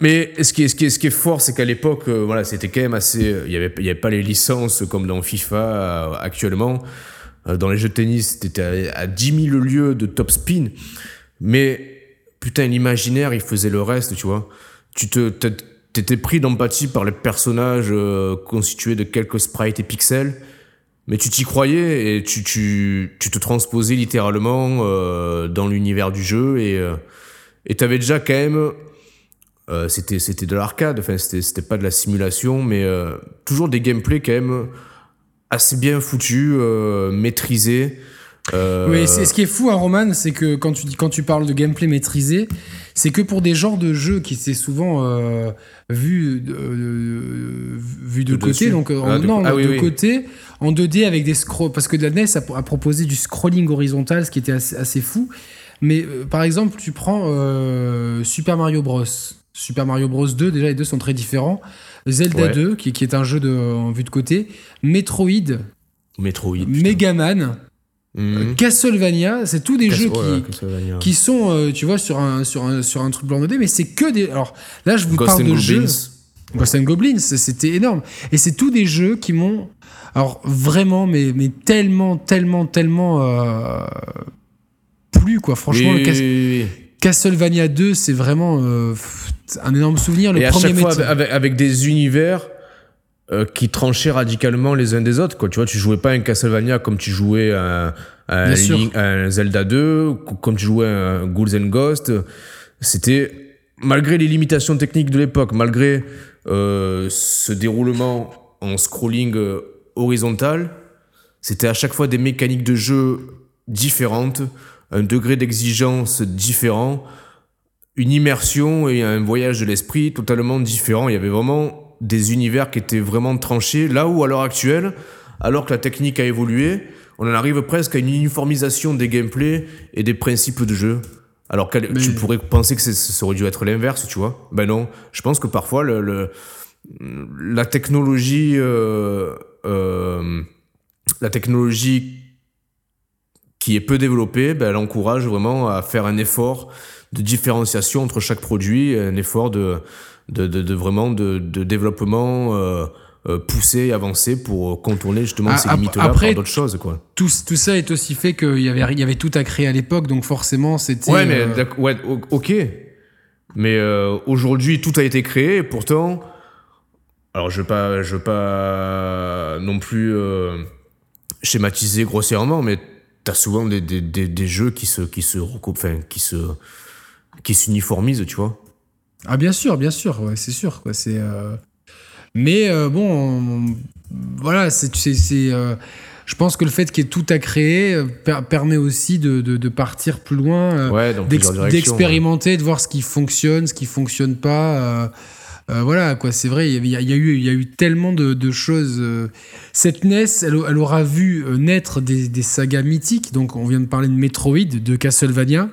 Mais ce qui est, ce qui est, ce qui est fort, c'est qu'à l'époque, euh, voilà, c'était quand même assez. euh, Il n'y avait, y avait pas les licences comme dans FIFA euh, actuellement. Dans les jeux de tennis, t'étais à, à 10 000 lieues de top spin. Mais putain, l'imaginaire, il faisait le reste, tu vois. Tu te, t'é- t'étais pris d'empathie par les personnages constitués de quelques sprites et pixels. Mais tu t'y croyais et tu, tu, tu te transposais littéralement dans l'univers du jeu et et t'avais déjà quand même euh, c'était c'était de l'arcade enfin c'était c'était pas de la simulation mais euh, toujours des gameplays quand même assez bien foutus euh, maîtrisés Oui, c'est ce qui est fou à Roman, c'est que quand tu dis quand tu parles de gameplay maîtrisé, c'est que pour des genres de jeux qui s'est souvent vu de, de- vu de, De côté, dessus. donc en, Ah, de- non, ah oui, de oui. côté, en 2D avec des scrolls, parce que la NES a, a proposé du scrolling horizontal, ce qui était assez, assez fou. Mais euh, par exemple, tu prends euh, Super Mario Bros. Super Mario Bros 2, déjà les deux sont très différents. Zelda Ouais. 2, qui, qui est un jeu de, en vue de côté. Metroid, Metroid. Megaman, Mhm. Castlevania, c'est tous des jeux qui, qui sont, euh, tu vois, sur un, sur un, sur un truc blanc 2D, mais c'est que des. Alors là, je vous Ghost parle and de jeux. Ghost and Goblins, c'était énorme. Et c'est tous des jeux qui m'ont. Alors vraiment, mais, mais tellement, tellement, tellement. euh, plu, quoi. Franchement, Oui, le Cas- oui, oui, oui. Castlevania 2, c'est vraiment euh, un énorme souvenir. Le et à premier chaque fois métier- avec, avec- avec des univers euh, qui tranchaient radicalement les uns des autres quoi tu vois tu jouais pas un Castlevania comme tu jouais un, un. Link- Zelda 2 co- comme tu jouais un Ghouls and Ghosts c'était malgré les limitations techniques de l'époque malgré euh, ce déroulement en scrolling euh, horizontal c'était à chaque fois des mécaniques de jeu différentes un degré d'exigence différent une immersion et un voyage de l'esprit totalement différent. Il y avait vraiment des univers qui étaient vraiment tranchés. Là où, à l'heure actuelle, alors que la technique a évolué, on en arrive presque à une uniformisation des gameplays et des principes de jeu. Alors que tu pourrais penser que ça aurait dû être l'inverse, tu vois? Ben non, je pense que parfois le, le la technologie, euh, euh, la technologie qui est peu développée, ben, elle encourage vraiment à faire un effort de différenciation entre chaque produit, un effort de, de, de, de vraiment de, de développement euh, euh, poussé, avancé pour contourner justement ah, ces limites-là par d'autres choses. Quoi. Tout, tout ça est aussi fait qu'il y avait, y avait tout à créer à l'époque, donc forcément c'était... Ouais, mais euh, ouais, ok. Mais euh, aujourd'hui, tout a été créé, et pourtant... Alors je veux pas, je veux pas non plus schématiser grossièrement, mais t'as souvent des, des, des, des, jeux qui se, qui se recoupent, enfin, qui se, qui s'uniformisent, tu vois. Ah bien sûr, bien sûr, ouais, c'est sûr, quoi. C'est. Mais euh, bon, voilà, c'est, c'est, euh, je pense que le fait qu'il y ait tout à créer euh, permet aussi de, de, partir plus loin, d'expérimenter, de voir ce qui fonctionne, ce qui fonctionne pas. voilà, quoi, c'est vrai, il y, a, eu, il y a eu tellement de, de choses. Cette NES, elle, elle, aura vu naître des, des sagas mythiques. Donc, on vient de parler de Metroid, de Castlevania.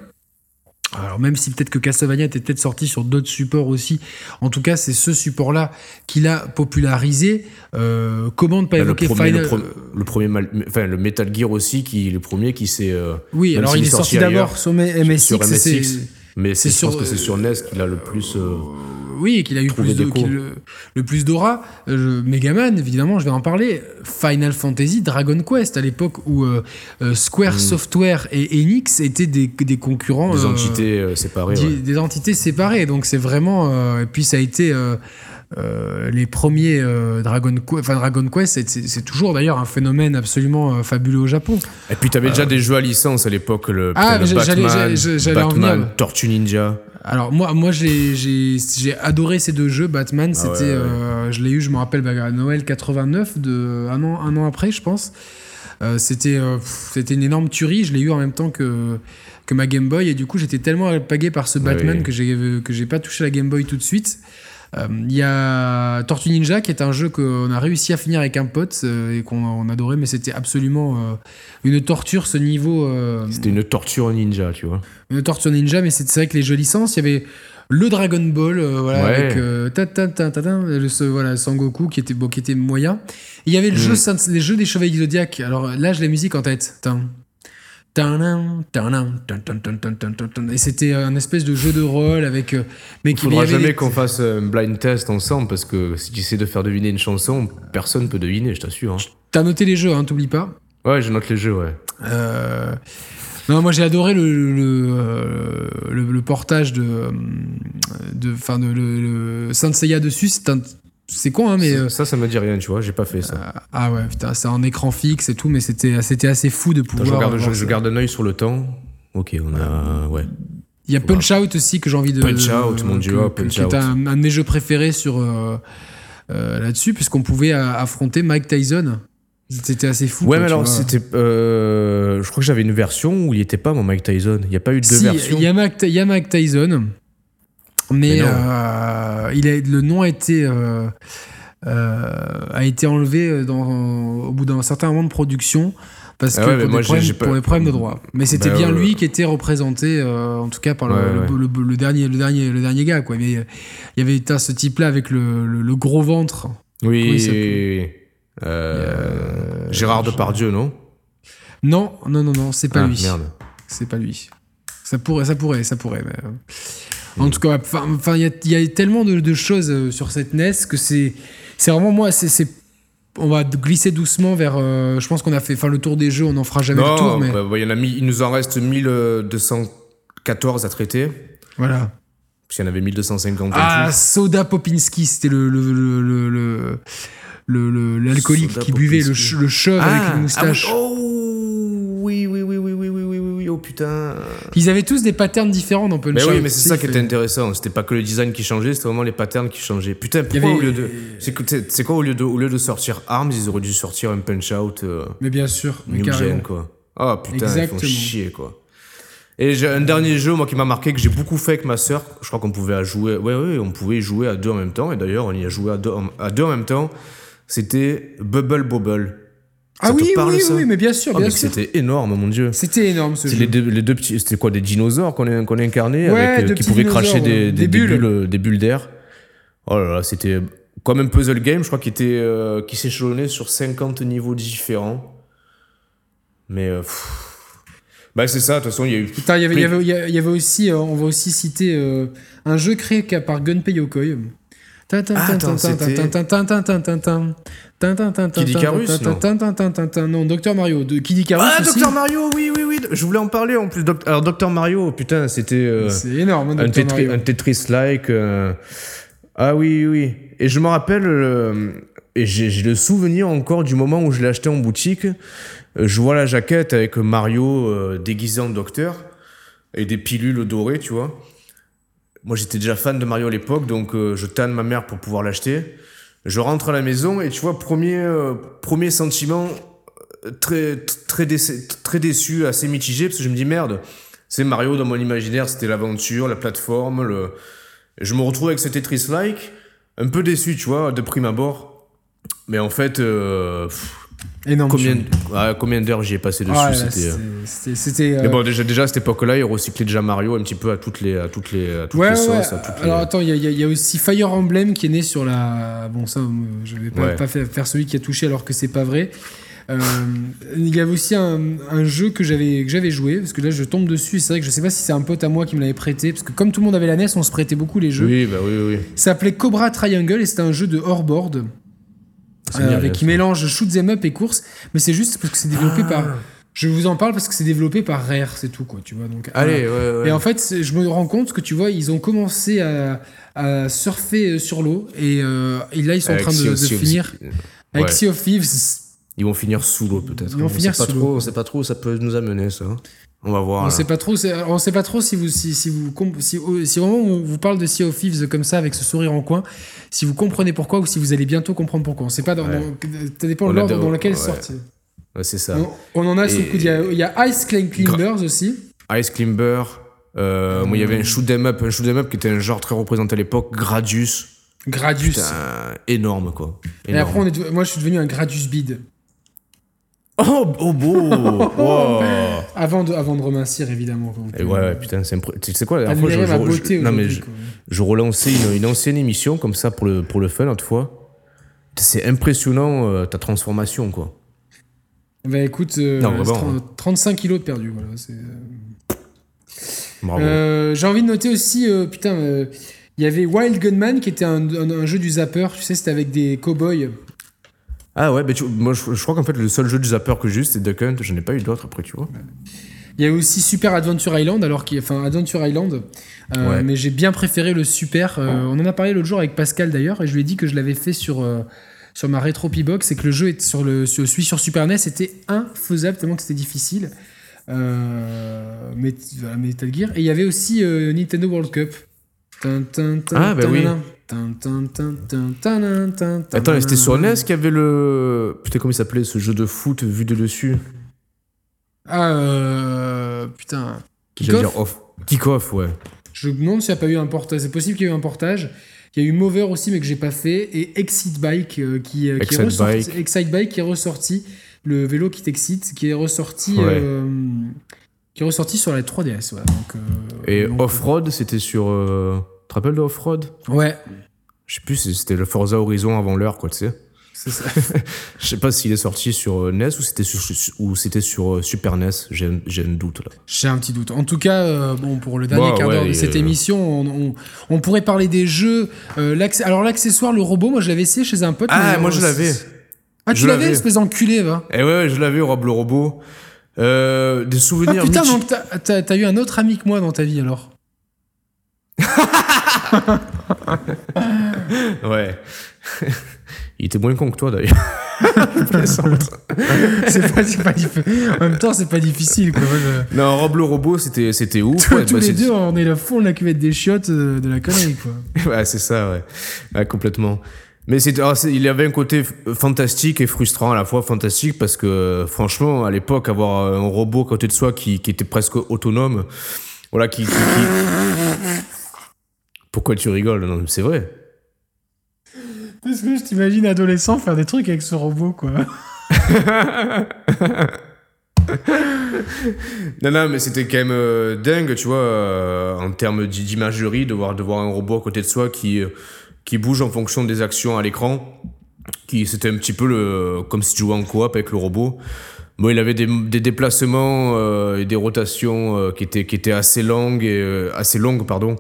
Alors même si peut-être que Castlevania était peut-être sorti sur d'autres supports aussi, en tout cas c'est ce support-là qui l'a popularisé. Euh, comment ne pas bah, évoquer le Final le, premier, enfin le Metal Gear aussi, qui le premier qui s'est. Euh, oui, alors il est sorti d'abord sur MSX. Sur MSX mais c'est je pense que c'est sur NES qu'il a le plus. Euh, oui, et qu'il a eu plus de, le, plus d'aura. Euh, Megaman, évidemment, je vais en parler. Final Fantasy, Dragon Quest, à l'époque où euh, Square mm. Software et Enix étaient des, des concurrents. Des entités séparées. Des, des, entités séparées. Donc c'est vraiment. et puis ça a été euh, les premiers euh, Dragon, enfin, Dragon Quest, c'est toujours d'ailleurs un phénomène absolument euh, fabuleux au Japon. Et puis tu avais déjà des jeux à licence à l'époque, le, ah, Batman, Batman Tortue Ninja. Alors moi, moi j'ai adoré ces deux jeux. Batman, ah c'était, je l'ai eu, je me rappelle, bah, à Noël 89, de, un, an, un an après, je pense. c'était c'était une énorme tuerie. Je l'ai eu en même temps que, que ma Game Boy. Et du coup, j'étais tellement alpagué par ce Batman que j'ai pas touché la Game Boy tout de suite. Euh, il y a Tortue Ninja qui est un jeu qu'on a réussi à finir avec un pote euh, et qu'on a adoré, mais c'était absolument euh, une torture ce niveau. C'était une torture ninja, tu vois. Une torture ninja, mais c'est vrai que les jeux licences, il y avait le Dragon Ball, voilà, avec ta, ta, ta, ta, le, voilà, Sangoku qui était, bon, qui était moyen. il y avait le mm. jeu, les jeux des Chevaliers Zodiac. Alors là, j'ai la musique en tête. Et c'était un espèce de jeu de rôle avec. Euh, mais Il faudra jamais qu'on fasse un blind test ensemble parce que si tu essaies de faire deviner une chanson, personne peut deviner, je t'assure. Hein. T'as noté les jeux, hein, t'oublies pas Ouais, je note les jeux, ouais. Euh, non, moi j'ai adoré le, le, euh, le, portage de. de, fin, de le, Saint Seiya dessus. C'est un c'est con, hein, mais. Ça, euh, ça, me dit rien, tu vois, j'ai pas fait ça. Euh, ah ouais, putain, c'est en écran fixe et tout, mais c'était, c'était assez fou de pouvoir. je, garde, je, garde un œil sur le temps. Ok, on a. Ouais. Il y a Punch Out aussi que j'ai envie de. Punch Out, mon dieu, Punch Out. Un, un, de mes jeux préférés sur, euh, là-dessus, puisqu'on pouvait affronter Mike Tyson. C'était assez fou. Ouais, mais alors c'était. je crois que j'avais une version où il était pas mon Mike Tyson. Il n'y a pas eu de deux versions. Il y, y, a Mike Tyson. Mais, euh, il a, le nom a été, euh, euh, a été enlevé dans, au bout d'un certain moment de production parce ah que pour, des problèmes, pour, des problèmes, de droit. Mais c'était bah bien lui qui était représenté, en tout cas par le, dernier, le, dernier, le dernier gars. Quoi. Mais il y avait ce type-là avec le, gros ventre. Oui, Gérard Depardieu, non? Non, non, non, non, c'est pas ah, lui. C'est pas lui. Ça pourrait, ça pourrait, ça pourrait. Mais... En tout cas, enfin, il y, a tellement de, choses euh, sur cette NES que c'est, c'est vraiment moi, c'est, on va glisser doucement vers. Euh, je pense qu'on a fait, enfin, le tour des jeux, on n'en fera jamais le tour, mais. Bah, y en a il nous en reste 1214 à traiter. Voilà. Parce qu'il y en avait 1250. Ah, Soda Popinski, c'était le, le, le, l'alcoolique qui buvait le, le chauve avec une ah, moustache. Ah, oh, putain. Ils avaient tous des patterns différents dans Punch Mais oui, mais c'est ça qui était intéressant. C'était pas que le design qui changeait, c'était vraiment les patterns qui changeaient. Putain, pourquoi au lieu de. C'est quoi au lieu de, au lieu de sortir Arms, ils auraient dû sortir un Punch Out. Euh, mais bien sûr. New Gen, quoi. Oh putain, Exactement. ils font chier, quoi. Et j'ai un dernier jeu, moi, qui m'a marqué, que j'ai beaucoup fait avec ma sœur. Je crois qu'on pouvait jouer. Ouais, ouais, on pouvait jouer à deux en même temps. Et d'ailleurs, on y a joué à deux, à deux en même temps. C'était Bubble Bobble. Ah oui, parle, oui, ça oui, mais bien sûr, Ah, bien sûr. C'était énorme, mon dieu. C'était énorme ce jeu. les deux, les deux petits, c'était quoi des dinosaures qu'on qu'on incarnait Ouais, avec, euh, qui pouvaient cracher des, bulles. des bulles d'air. Oh là là, c'était comme un puzzle game, je crois, qui était euh, qui s'échelonnait sur 50 niveaux différents. Mais euh, bah c'est ça. De toute façon, il y a eu. Putain, il y avait, aussi, on va aussi citer un jeu créé par Gunpei Yokoi. Kid non. Non, Dr Mario. De Kid Icarus Ah. Dr Mario, oui, oui, oui. Je voulais en parler en plus. Alors, Dr Mario, putain, c'était euh, C'est énorme, hein, un, Tetris, un Tetris-like. euh, Ah oui, oui. Et je me rappelle, euh, et j'ai le souvenir encore du moment où je l'ai acheté en boutique. Euh, Je vois la jaquette avec Mario euh, déguisé en docteur et des pilules dorées, tu vois. Moi, j'étais déjà fan de Mario à l'époque, donc euh, je tanne ma mère pour pouvoir l'acheter. Je rentre à la maison et tu vois, premier, euh, premier sentiment euh, très, très, déçu, assez mitigé, parce que je me dis merde, c'est Mario dans mon imaginaire, c'était l'aventure, la plateforme, le... je me retrouve avec ce Tetris-like, un peu déçu, tu vois, de prime abord. Mais en fait, euh, Énorme. combien, d'heures j'y ai passé dessus, Ah, c'était... euh, c'était- C'était. euh, Mais bon, déjà, déjà à cette époque-là, ils recyclaient déjà Mario un petit peu à toutes les, à toutes les, à toutes Ouais, les sauces. ouais. À toutes Alors les... attends, il y, y a- il y a aussi Fire Emblem qui est né sur la. Bon, ça, euh, je vais pas, Ouais. pas faire, celui qui a touché alors que c'est pas vrai. Euh, il y avait aussi un, un jeu que j'avais que j'avais joué parce que là je tombe dessus. et C'est vrai que je sais pas si c'est un pote à moi qui me l'avait prêté parce que comme tout le monde avait la NES, on se prêtait beaucoup les jeux. Oui, bah oui, oui. Ça s'appelait Cobra Triangle et c'était un jeu de hors-board C'est euh, avec qui mélange shoot 'em up et course. Mais c'est juste parce que c'est développé Ah. par. Je vous en parle parce que c'est développé par Rare, c'est tout quoi. Tu vois donc. Allez, voilà. ouais, ouais. Et en fait, je me rends compte que tu vois, ils ont commencé à, à surfer euh, sur l'eau et, euh, et là ils sont Avec en train de, Sea of- de Sea of- finir avec Ouais. Sea of Thieves. Ils vont finir sous l'eau peut-être. Ils vont On finir sait pas sous trop, l'eau. On sait pas trop où ça peut nous amener ça. On va voir. On sait pas trop, on sait pas trop si vous si, si vous si, oh, si vraiment on vous parle de Sea of Thieves comme ça avec ce sourire en coin, si vous comprenez pourquoi ou si vous allez bientôt comprendre pourquoi. On sait pas dans, Ouais. dans- ça dépend de l'ordre dans lequel ouais. Ouais, c'est ça. On, on en a sous le Et- coude. Il y a, il y a Ice Climb Climbers aussi. Ice Climber. euh, Moi, il y avait un shoot 'em up, un shoot 'em up qui était un genre très représenté à l'époque. Gradius. Gradius. Putain, énorme quoi. et Énorme. après, on est, de- moi je suis devenu un Gradius Bid. Oh, oh beau. Wow. Avant de, avant de remincir évidemment. quoi. Et ouais, ouais, putain, c'est Tu sais quoi, la dernière fois, je, je- beauté je- non, mais aujourd'hui, je, quoi. je relançais une, une ancienne émission comme ça pour le, pour le fun, l'autre fois. C'est impressionnant euh, ta transformation, quoi. Bah écoute, euh, Non, vraiment, 30 hein. 35 kilos de perdu. Voilà, euh. Euh, J'ai envie de noter aussi, euh, putain, euh, il y avait Wild Gunman qui était un, un- un jeu du zapper, tu sais, c'était avec des cowboys. Ah ouais, mais tu- moi je, je crois qu'en fait le seul jeu de zapper que j'ai eu c'était Duck Hunt, j'en ai pas eu d'autres après, tu vois. Il y a aussi Super Adventure Island, alors qu'il, enfin Adventure Island, euh, Ouais. mais j'ai bien préféré le Super. euh, on en a parlé l'autre jour avec Pascal d'ailleurs, et je lui ai dit que je l'avais fait sur euh, sur ma Retro Box et que le jeu est sur le sur, celui sur Super NES était infaisable tellement que c'était difficile. Voilà, Metal Gear. Et il y avait aussi Nintendo World Cup. Ah, bah oui. Attends, et c'était sur. NES qu'il y avait le. Putain, comment il s'appelait ce jeu de foot vu de dessus? Ah, euh, putain. Kick-Off dire off. Kick-off, ouais. Je me demande s'il n'y a pas eu un portage. C'est possible qu'il y ait eu un portage. Il y a eu Mover aussi, mais que j'ai pas fait. Et Excite Bike, euh, qui, euh, qui est ressorti. Bike. Excite Bike qui est ressorti. Le vélo qui t'excite, qui est ressorti. Ouais. euh, qui est ressorti sur la 3DS. ouais. Donc, euh, Et Off-Road, c'était sur. Tu te rappelles de Off-Road? Ouais, Je sais plus, c'était le Forza Horizon avant l'heure, quoi, tu sais. c'est ça. Je sais pas s'il est sorti sur euh, NES ou c'était sur, ou c'était sur euh, Super NES, j'ai un- doute là. J'ai un petit doute. En tout cas, euh, bon, pour le dernier Bah, quart d'heure ouais, de cette euh, émission, on, on- on pourrait parler des jeux. euh, alors, l'accessoire, le robot, moi, je l'avais essayé chez un pote. Ah, moi je l'avais. Ah, tu l'avais, espèce d'enculé, va. Eh ouais, ouais, je l'avais, Rob le robot. Des Ah souvenirs putain, mythiques. donc t'as eu un autre ami que moi dans ta vie alors? Ouais. Il était moins con que toi d'ailleurs. C'est pas, pas En même temps, c'est pas difficile quoi. Je- non, Rob le robot, c'était c'était ouf. Tous, ouais, tous bah, les deux, on est le fond de la cuvette des chiottes euh, de la connerie quoi. Ouais, c'est ça, ouais. Ouais, complètement. Mais c'est, c'est- il avait un côté fantastique et frustrant à la fois. Fantastique parce que, franchement, à l'époque, avoir un robot à côté de soi qui, qui était presque autonome, voilà, qui. qui- qui- Pourquoi tu rigoles? Non, c'est vrai. Parce que je t'imagine adolescent faire des trucs avec ce robot quoi. non, non, mais c'était quand même euh, dingue, tu vois, euh, en termes d'i- d'imagerie, de voir, de voir un robot à côté de soi qui, euh, qui bouge en fonction des actions à l'écran. Qui, c'était un petit peu le, comme si tu jouais en coop avec le robot. Bon, il avait des, des déplacements et des rotations qui, étaient, qui étaient assez longues, et, assez longues, pardon.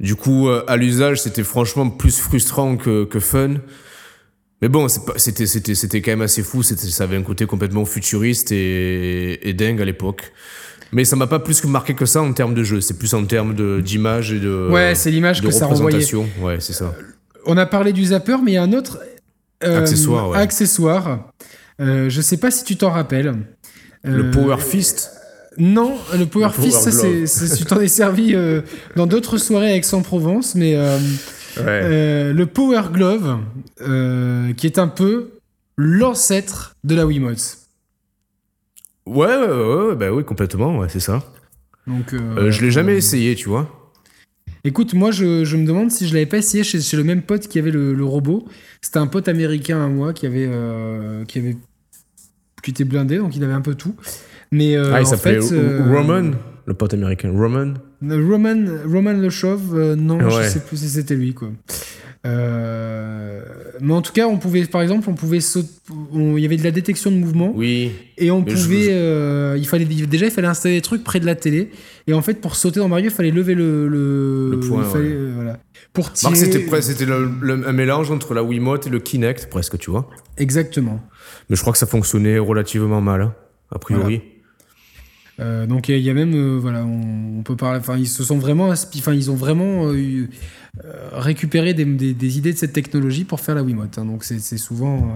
Du coup, euh, à l'usage, c'était franchement plus frustrant que, que fun. Mais bon, c'était, c'était, c'était quand même assez fou. C'était, ça avait un côté complètement futuriste et, et dingue à l'époque. Mais ça m'a pas plus marqué que ça en termes de jeu. C'est plus en termes de, d'image et de. Ouais, c'est l'image de que ça renvoyait. Ouais, c'est ça. On a parlé du zapper, mais il y a un autre euh, Accessoire, ouais. accessoire. Euh, je sais pas si tu t'en rappelles. Le Euh, Power Fist. Non, le Power Le Power Fist, ça, tu t'en es servi euh, dans d'autres soirées avec Aix-en-Provence, mais euh, Ouais. euh, le Power Glove, qui est un peu l'ancêtre de la Wiimote. Ouais, ouais, bah oui, complètement, ouais, c'est ça. Donc, je l'ai jamais essayé, tu vois. Écoute, moi, je, je me demande si je l'avais pas essayé chez, chez le même pote qui avait le, le robot. C'était un pote américain à moi qui avait, euh, qui avait, qui était blindé, donc il avait un peu tout. Mais euh, ah, il s'appelait euh, Roman, le pote américain. Roman? Roman, Roman Le Chauve, euh, non, je Ouais. sais plus si c'était lui, quoi. Euh, mais en tout cas, on pouvait, par exemple, on pouvait sauter, on- il y avait de la détection de mouvement Oui. et on je- pouvait, je- euh, il fallait déjà, il fallait installer des trucs près de la télé et en fait, pour sauter dans Mario, il fallait lever le le, Le poing, il fallait, ouais. euh, voilà, pour tirer. C'était presque, c'était un mélange entre la Wiimote et le Kinect, presque, tu vois. Exactement. Mais je crois que ça fonctionnait relativement mal, hein, a priori. Euh, donc il y, a- il y a même, euh, voilà, on, on peut parler. Enfin, ils se sont vraiment, enfin, ils ont vraiment euh, eu- récupéré des, des- des idées de cette technologie pour faire la Wiimote. hein. donc c'est souvent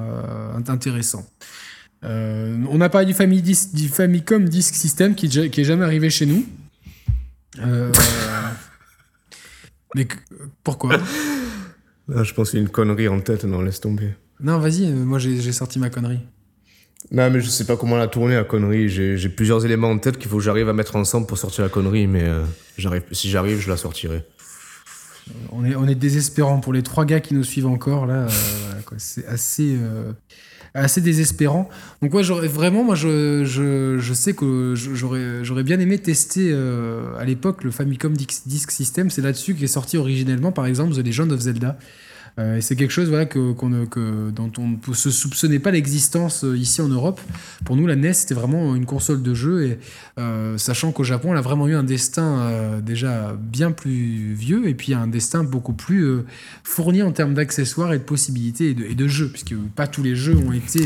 int- intéressant. On a parlé du, Family Dis- du Famicom Disk System qui, qui est jamais arrivé chez nous. Mais que- pourquoi? Ah, je pense qu'il y a une connerie en tête, non, laisse tomber. Non, vas-y, moi j'ai sorti ma connerie. Non, mais je sais pas comment la tourner, la connerie. J'ai plusieurs éléments en tête qu'il faut que j'arrive à mettre ensemble pour sortir la connerie, mais euh, j'arrive, si j'arrive, je la sortirai. On est, on est désespérant pour les trois gars qui nous suivent encore là. euh. C'est assez, euh, assez désespérant. Donc ouais, vraiment, moi je, je, je sais que j'aurais, bien aimé tester à l'époque le Famicom Disk System. C'est là-dessus qu'est sorti originellement, par exemple, The Legend of Zelda. Euh, c'est quelque chose que, dont on ne se soupçonnait pas l'existence euh, ici en Europe. Pour nous, la NES, c'était vraiment une console de jeu, euh, sachant qu'au Japon, elle a vraiment eu un destin déjà bien plus vieux, et puis un destin beaucoup plus fourni en termes d'accessoires et de possibilités et de, jeux, puisque pas tous les jeux ont été,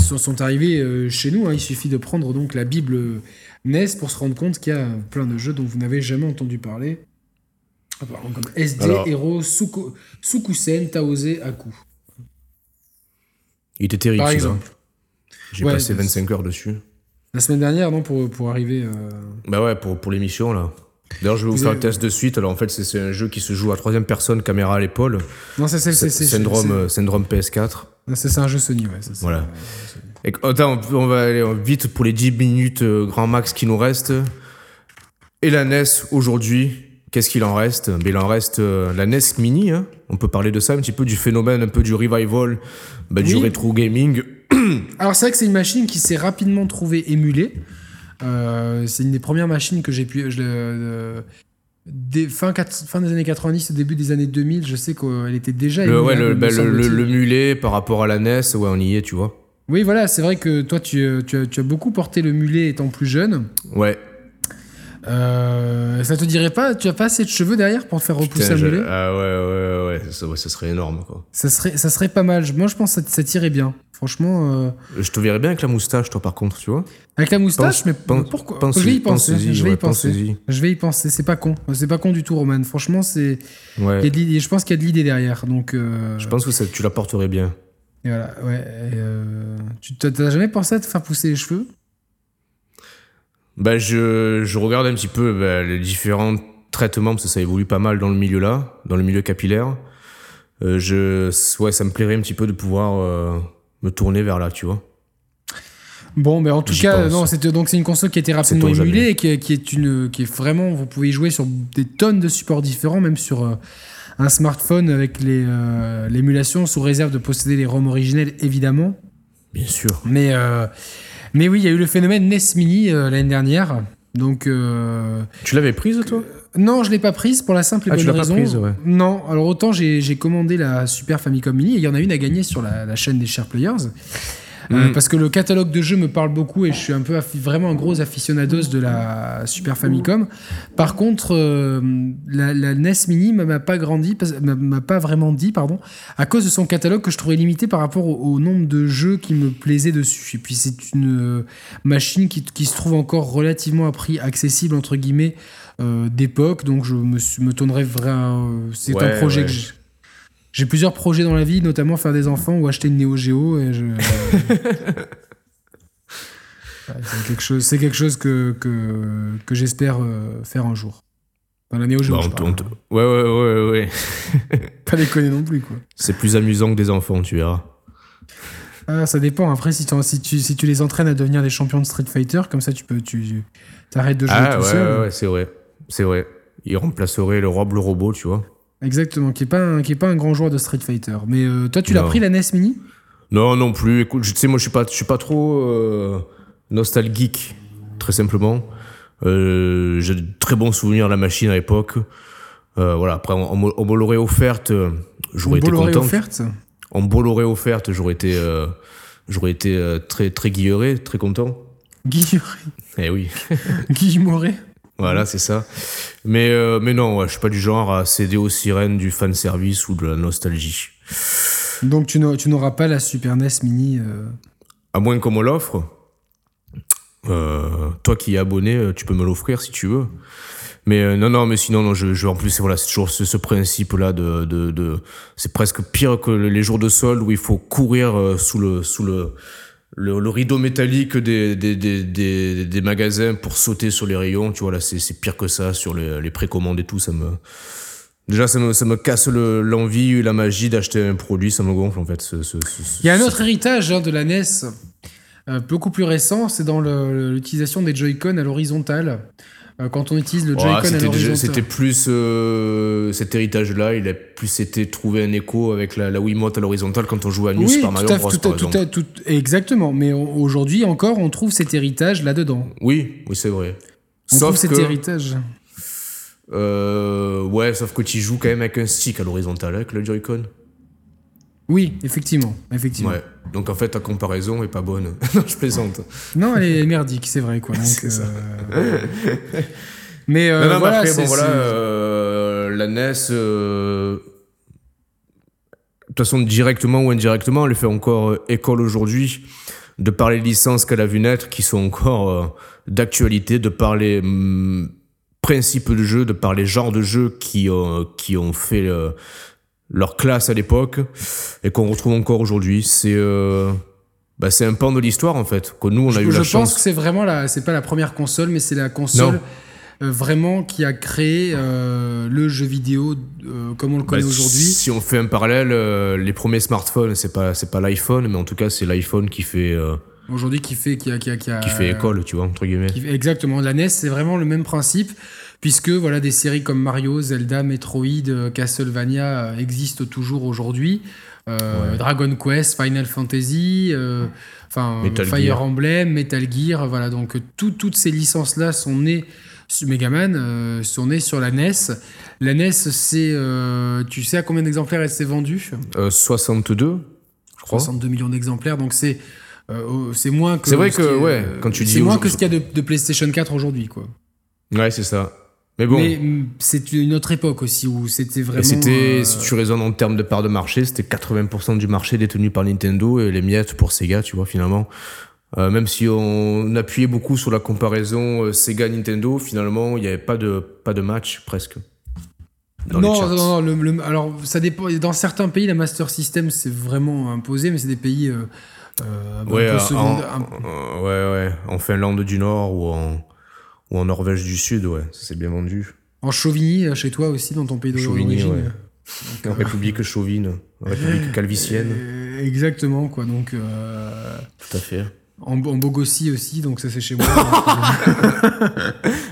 sont, arrivés chez nous. hein. Il suffit de prendre donc la Bible NES pour se rendre compte qu'il y a plein de jeux dont vous n'avez jamais entendu parler. Comme SD, Alors- Hero, Suku- Sukusen, Taose, Aku. Il était terrible, Par exemple. J'ai Ouais, passé parce- 25 heures dessus. La semaine dernière, non, pour, pour arriver. euh, Bah ouais, pour, pour l'émission, là. D'ailleurs, je vais vous, Vous faire avez- le test de suite. Alors, en fait, c'est- un jeu qui se joue à troisième personne, caméra à l'épaule. Non, ça, c'est syndrome, syndrome PS4. ça, c'est un jeu Sony, ouais. ça, Voilà. Et, attends, on va aller vite pour les 10 minutes euh, grand max qui nous restent. Et la NES, aujourd'hui, qu'est-ce qu'il en reste? Ben, Il en reste euh, la NES Mini. hein. On peut parler de ça un petit peu, du phénomène, un peu du revival, bah, du rétro gaming. Alors c'est vrai que c'est une machine qui s'est rapidement trouvée émulée. Euh, c'est une des premières machines que j'ai pu... Je, euh, des, fin, quat- fin des années 90, au début des années 2000, je sais qu'elle était déjà Le, ouais, émulable, le, me bah, le, le- mulet par rapport à la NES, ouais, on y est, tu vois. Oui, voilà, c'est vrai que toi, tu, tu, as, tu as beaucoup porté le mulet étant plus jeune. Ouais. Euh, ça te dirait pas, tu as pas assez de cheveux derrière pour te faire repousser Putain, je- mulet ah ouais, ouais, ouais, ça, ouais, ça serait énorme, quoi. ça serait, ça serait pas mal. Moi, je pense que ça, ça tirait bien. Franchement, euh, Je te verrais bien avec la moustache, toi, par contre, tu vois. avec la moustache, Pense- mais pense- pourquoi pense- Je vais y penser. Je vais y penser. Je vais y penser. C'est pas con. C'est pas con du tout, Roman. Franchement, c'est. Ouais. je pense qu'il y a de l'idée derrière. Donc, euh, Je pense que ça, tu la porterais bien. et voilà, ouais. et, tu t'as jamais pensé à te faire pousser les cheveux? Bah, je, je regarde un petit peu bah, les différents traitements, parce que ça évolue pas mal dans le milieu là, dans le milieu capillaire. Euh, je, ouais, ça me plairait un petit peu de pouvoir euh, me tourner vers là, tu vois. Bon, mais en tout cas, pense. non, c'est donc c'est une console qui a été rapidement émulée et qui, est- qui est une, qui est vraiment, vous pouvez y jouer sur des tonnes de supports différents, même sur euh, un smartphone avec les l'émulation sous réserve de posséder les ROM originels, évidemment. Bien sûr. Mais, mais oui, il y a eu le phénomène NES Mini euh, l'année dernière. Donc, euh, Tu l'avais prise, toi non, je l'ai pas prise pour la simple et Ah, tu bonne l'as pas raison. prise, ouais. Non, alors autant j'ai j'ai commandé la Super Famicom Mini et il y en a une à gagner sur la, la chaîne des Share Players. Euh, Mm. parce que le catalogue de jeux me parle beaucoup et je suis un peu vraiment un gros aficionados de la Super Famicom. Par contre, euh, la, la NES Mini m'a pas grandi, m'a pas vraiment dit, pardon, à cause de son catalogue que je trouvais limité par rapport au, au nombre de jeux qui me plaisaient dessus. Et puis c'est une euh, machine qui, qui se trouve encore relativement à prix accessible entre guillemets euh, d'époque, donc je me, me tournerais vraiment. euh, c'est Ouais, un projet ouais. que j'ai. Plusieurs projets dans la vie, notamment faire des enfants ou acheter une Neo Geo. Et je... C'est quelque chose, c'est quelque chose que, que, que j'espère euh, faire un jour. Dans la Neo Geo, Bah, je parle. Ouais, ouais, ouais, ouais. Pas déconner non plus, quoi. C'est plus amusant que des enfants, tu verras. Ah, ça dépend. Après, si, si, tu, si tu les entraînes à devenir des champions de Street Fighter, comme ça, tu peux, tu t'arrêtes de jouer Ah, tout ouais, seul. ouais, ouais, c'est vrai. C'est vrai. Il remplacerait le roi bleu robot, tu vois. Exactement, qui est pas un, qui est pas un grand joueur de Street Fighter. Mais euh, toi, tu l'as pris la NES Mini? Non, non plus. Écoute, tu sais, moi, je suis pas, je suis pas trop euh, nostalgique, très simplement. Euh, J'ai de très bons souvenirs de la machine à l'époque. Euh, voilà. Après, on, on on me l'aurait offerte, j'aurais été content. offerte? On me l'aurait offerte, j'aurais été, j'aurais été très, très guilleré, très content. Guy, Eh oui. Moret Voilà, c'est ça. Mais, euh, mais non, ouais, je suis pas du genre à céder aux sirènes du fanservice ou de la nostalgie. Donc tu n'auras pas la Super NES Mini. euh. À moins qu'on me l'offre. Euh, toi qui es abonné, tu peux me l'offrir si tu veux. Mais non, non, mais sinon, non, je, je- en plus, voilà, c'est toujours ce, ce principe-là de, de, de- c'est presque pire que les jours de solde où il faut courir sous le, sous le, le, le rideau métallique des, des, des, des, des magasins pour sauter sur les rayons. Tu vois, là, c'est, c'est pire que ça sur les, les précommandes et tout. Ça me, déjà, ça me, ça me casse le- l'envie et la magie d'acheter un produit. Ça me gonfle, en fait. ce- ce- ce- Il y a un autre héritage hein, de la NES, euh, beaucoup plus récent, c'est dans le- l'utilisation des Joy-Con à l'horizontale. Euh, quand on utilise le Joy-Con à c'était l'horizontale. c'était plus euh, cet héritage-là, il a plus été trouvé un écho avec la, la Wiimote à l'horizontale quand on jouait à New Oui, Super Mario Bros. tout par à- tout exemple. tout- exactement. Mais aujourd'hui encore, on trouve cet héritage là-dedans. Oui, oui, c'est vrai. On sauf trouve cet que, héritage. euh, ouais, sauf que tu joues quand même avec un stick à l'horizontale avec le Joy-Con. Oui, effectivement, effectivement. Ouais. Donc en fait, ta comparaison est pas bonne. non, je plaisante. Non, elle est merdique, c'est vrai quoi. Donc, C'est ça. euh, Mais euh, non, voilà, après, bon, voilà, euh, la NES, de toute façon, directement ou indirectement, elle fait encore euh, école aujourd'hui de par les licences qu'elle a vu naître, qui sont encore euh, d'actualité, de par les hum, principes de jeu, de par les genres de jeux qui, ont qui ont fait leur classe à l'époque et qu'on retrouve encore aujourd'hui. C'est euh, bah, c'est un pan de l'histoire, en fait, que nous, on a je, eu je la pense chance. que c'est vraiment la, c'est pas la première console, mais c'est la console Non. euh, vraiment qui a créé euh, le jeu vidéo comme on le connaît Bah, aujourd'hui. Si on fait un parallèle, les premiers smartphones, c'est pas c'est pas l'iPhone, mais en tout cas c'est l'iPhone qui fait Aujourd'hui, qui fait, qui a, qui a, qui a- qui fait école, tu vois entre guillemets. qui exactement. La NES, c'est vraiment le même principe, puisque voilà, des séries comme Mario, Zelda, Metroid, euh, Castlevania euh, existent toujours aujourd'hui. Euh, Ouais. Dragon Quest, Final Fantasy, enfin Fire Gear. Emblem, Metal Gear, voilà. Donc tout- toutes ces licences-là sont nées sur Megaman, euh, sont nées sur la NES. La NES, c'est, tu sais à combien d'exemplaires elle s'est vendue? Euh, 62, je crois. 62 millions d'exemplaires, donc c'est c'est moins que. C'est vrai ce que, ouais, quand tu dis C'est moins que ce qu'il y a de, de PlayStation 4 aujourd'hui, quoi. Ouais, c'est ça. Mais bon, Mais mm, c'est une autre époque aussi où c'était vraiment. c'était euh, si tu raisonnes en termes de part de marché, c'était 80% du marché détenu par Nintendo et les miettes pour Sega, tu vois finalement. Euh, même si on appuyait beaucoup sur la comparaison euh, Sega Nintendo, finalement il n'y avait pas de pas de match presque. Dans non, non, non, le- le- alors ça dépend. Dans certains pays, la Master System c'est vraiment imposé, mais c'est des pays euh, euh, Ouais, en, ouais, ouais, en Finlande du Nord ou en, ou en Norvège du Sud, ouais, ça s'est bien vendu. en Chauvigny, euh, chez toi aussi, dans ton pays Chauvigny, d'origine. ouais. En République chauvine, en République calvicienne, Euh, exactement, quoi. Donc, euh, tout à fait. En, en Bogossi aussi, donc ça c'est chez moi.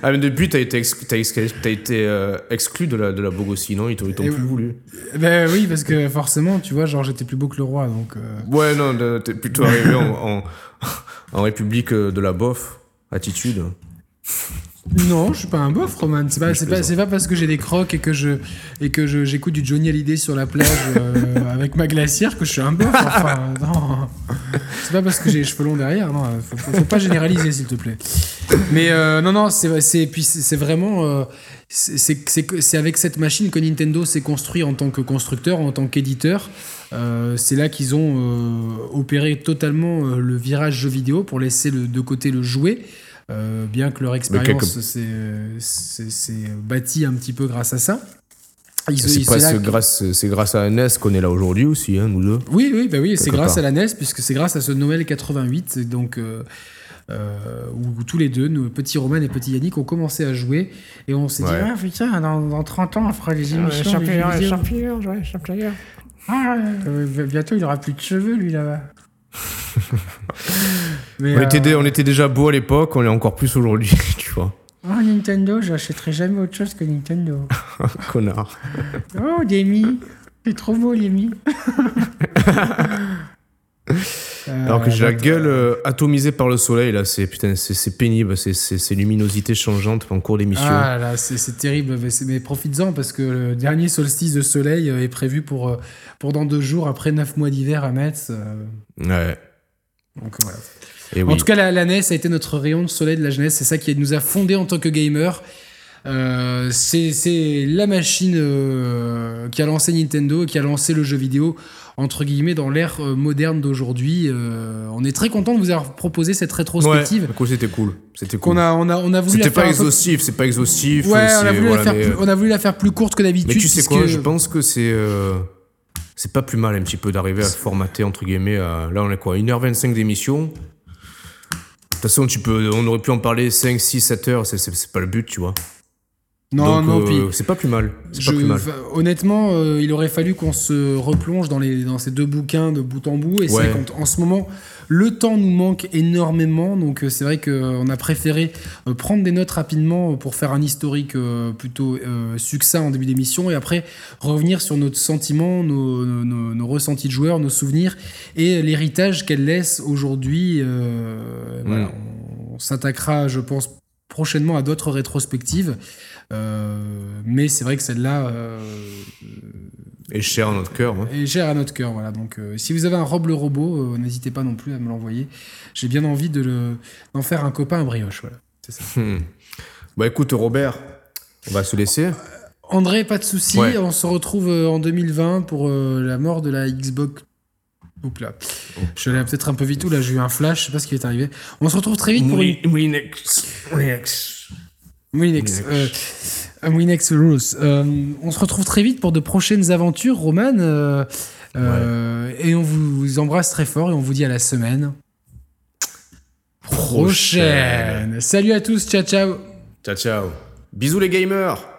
ah, mais depuis, t'as été, exclu, t'as t'as été euh, exclu de la, de la Bogossi, non? Ils t'ont, Et plus voulu. ben oui, parce que forcément, tu vois, genre j'étais plus beau que le roi, donc. euh, Ouais, non, t'es plutôt arrivé en, en, en République euh, de la bof, attitude. Non, je suis pas un bof, Roman. C'est pas, pas, pas parce que j'ai des crocs et que je et que je, j'écoute du Johnny Hallyday sur la plage euh, avec ma glacière que je suis un bof. Enfin, non. C'est pas parce que j'ai les cheveux longs derrière. Non, faut, faut- faut pas généraliser, s'il te plaît. Mais euh, non, non, c'est, puis vraiment. euh, c'est, avec cette machine que Nintendo s'est construit en tant que constructeur, en tant qu'éditeur. Euh, c'est là qu'ils ont opéré totalement le virage jeu vidéo pour laisser le- de côté le jouet. Euh, bien que leur expérience s'est bâtie un petit peu grâce à ça. C'est que- grâce, à NES qu'on est là aujourd'hui aussi, hein, nous deux. Oui, oui, bah oui, c'est grâce part. à la NES, puisque c'est grâce à ce Noël 88, donc, euh, euh, où, tous les deux, nos petits Roman et petit Yannick, ont commencé à jouer, et on s'est Ouais. dit, ah putain, dans, dans 30 ans, on fera les émissions. champion, ouais, champion. Ah, euh, bientôt, il aura plus de cheveux, lui, là-bas. Mais, On, était, euh, on était déjà beau à l'époque, on l'est encore plus aujourd'hui, tu vois. Oh, Nintendo, j'achèterai jamais autre chose que Nintendo. Connard. Oh, Demi, c'est trop beau, Demi. Alors que j'ai la gueule euh, atomisée par le soleil, là, c'est putain, c'est c'est pénible, c'est- luminosité changeante en cours d'émission. Ah là, c'est terrible, mais, mais profites-en parce que le dernier solstice de soleil euh, est prévu pour, euh, pour dans deux jours, après neuf mois d'hiver à Metz. euh, Ouais. donc voilà. Et En oui. tout cas, la, la NES a été notre rayon de soleil de la jeunesse. C'est ça qui nous a fondé en tant que gamer. Euh, c'est la machine euh, qui a lancé Nintendo et qui a lancé le jeu vidéo entre guillemets dans l'ère euh, moderne d'aujourd'hui. Euh, on est très content de vous avoir proposé cette Ouais, rétrospective. du coup, c'était cool. C'était cool. a, on a, on a voulu C'était pas peu- exhaustif, c'est pas exhaustif. Ouais, on a, voulu voilà, la faire mais, plus, on a voulu la faire plus courte que d'habitude. Mais tu sais puisque- quoi, je pense que c'est c'est pas plus mal un petit peu d'arriver à formater entre guillemets. à- là, on est quoi 1h25 d'émission. De toute façon, tu peux, on aurait pu en parler 5, 6, 7 heures, c'est pas le but, tu vois. Non, Donc, non, euh, puis c'est pas plus mal. C'est je- pas plus mal. enfin, honnêtement, euh, il aurait fallu qu'on se replonge dans, les, dans ces deux bouquins de bout en bout. Et c'est Ouais. en ce moment, le temps nous manque énormément. Donc euh, c'est vrai qu'on a préféré prendre des notes rapidement pour faire un historique plutôt succinct en début d'émission. Et après, revenir sur notre sentiment, nos, nos- nos- nos ressentis de joueurs, nos souvenirs et l'héritage qu'elle laisse aujourd'hui. euh, voilà, on, on s'attaquera, je pense, prochainement à d'autres rétrospectives. Euh, mais c'est vrai que celle-là euh, Et cher à notre cœur. hein. est chère à notre cœur. Voilà. Donc, euh, si vous avez un Rob le robot, euh, n'hésitez pas non plus à me l'envoyer. J'ai bien envie de le- d'en faire un copain à brioche. Voilà. C'est ça. Hmm. Bah écoute, Robert, on va se laisser. André, pas de souci. Ouais. On se retrouve euh, en 2020 pour euh, la mort de la Xbox. Oups là. Je suis allé peut-être un peu vite où là, j'ai eu un flash, je sais pas ce qui est arrivé. On se retrouve très vite pour une Moulinex. Moulinex. Moulinex. Euh, euh, Rules. Euh, on se retrouve très vite pour de prochaines aventures, Roman. euh, euh, Et on vous embrasse très fort et on vous dit à la semaine prochaine. Salut à tous, ciao ciao. Ciao, ciao. Bisous les gamers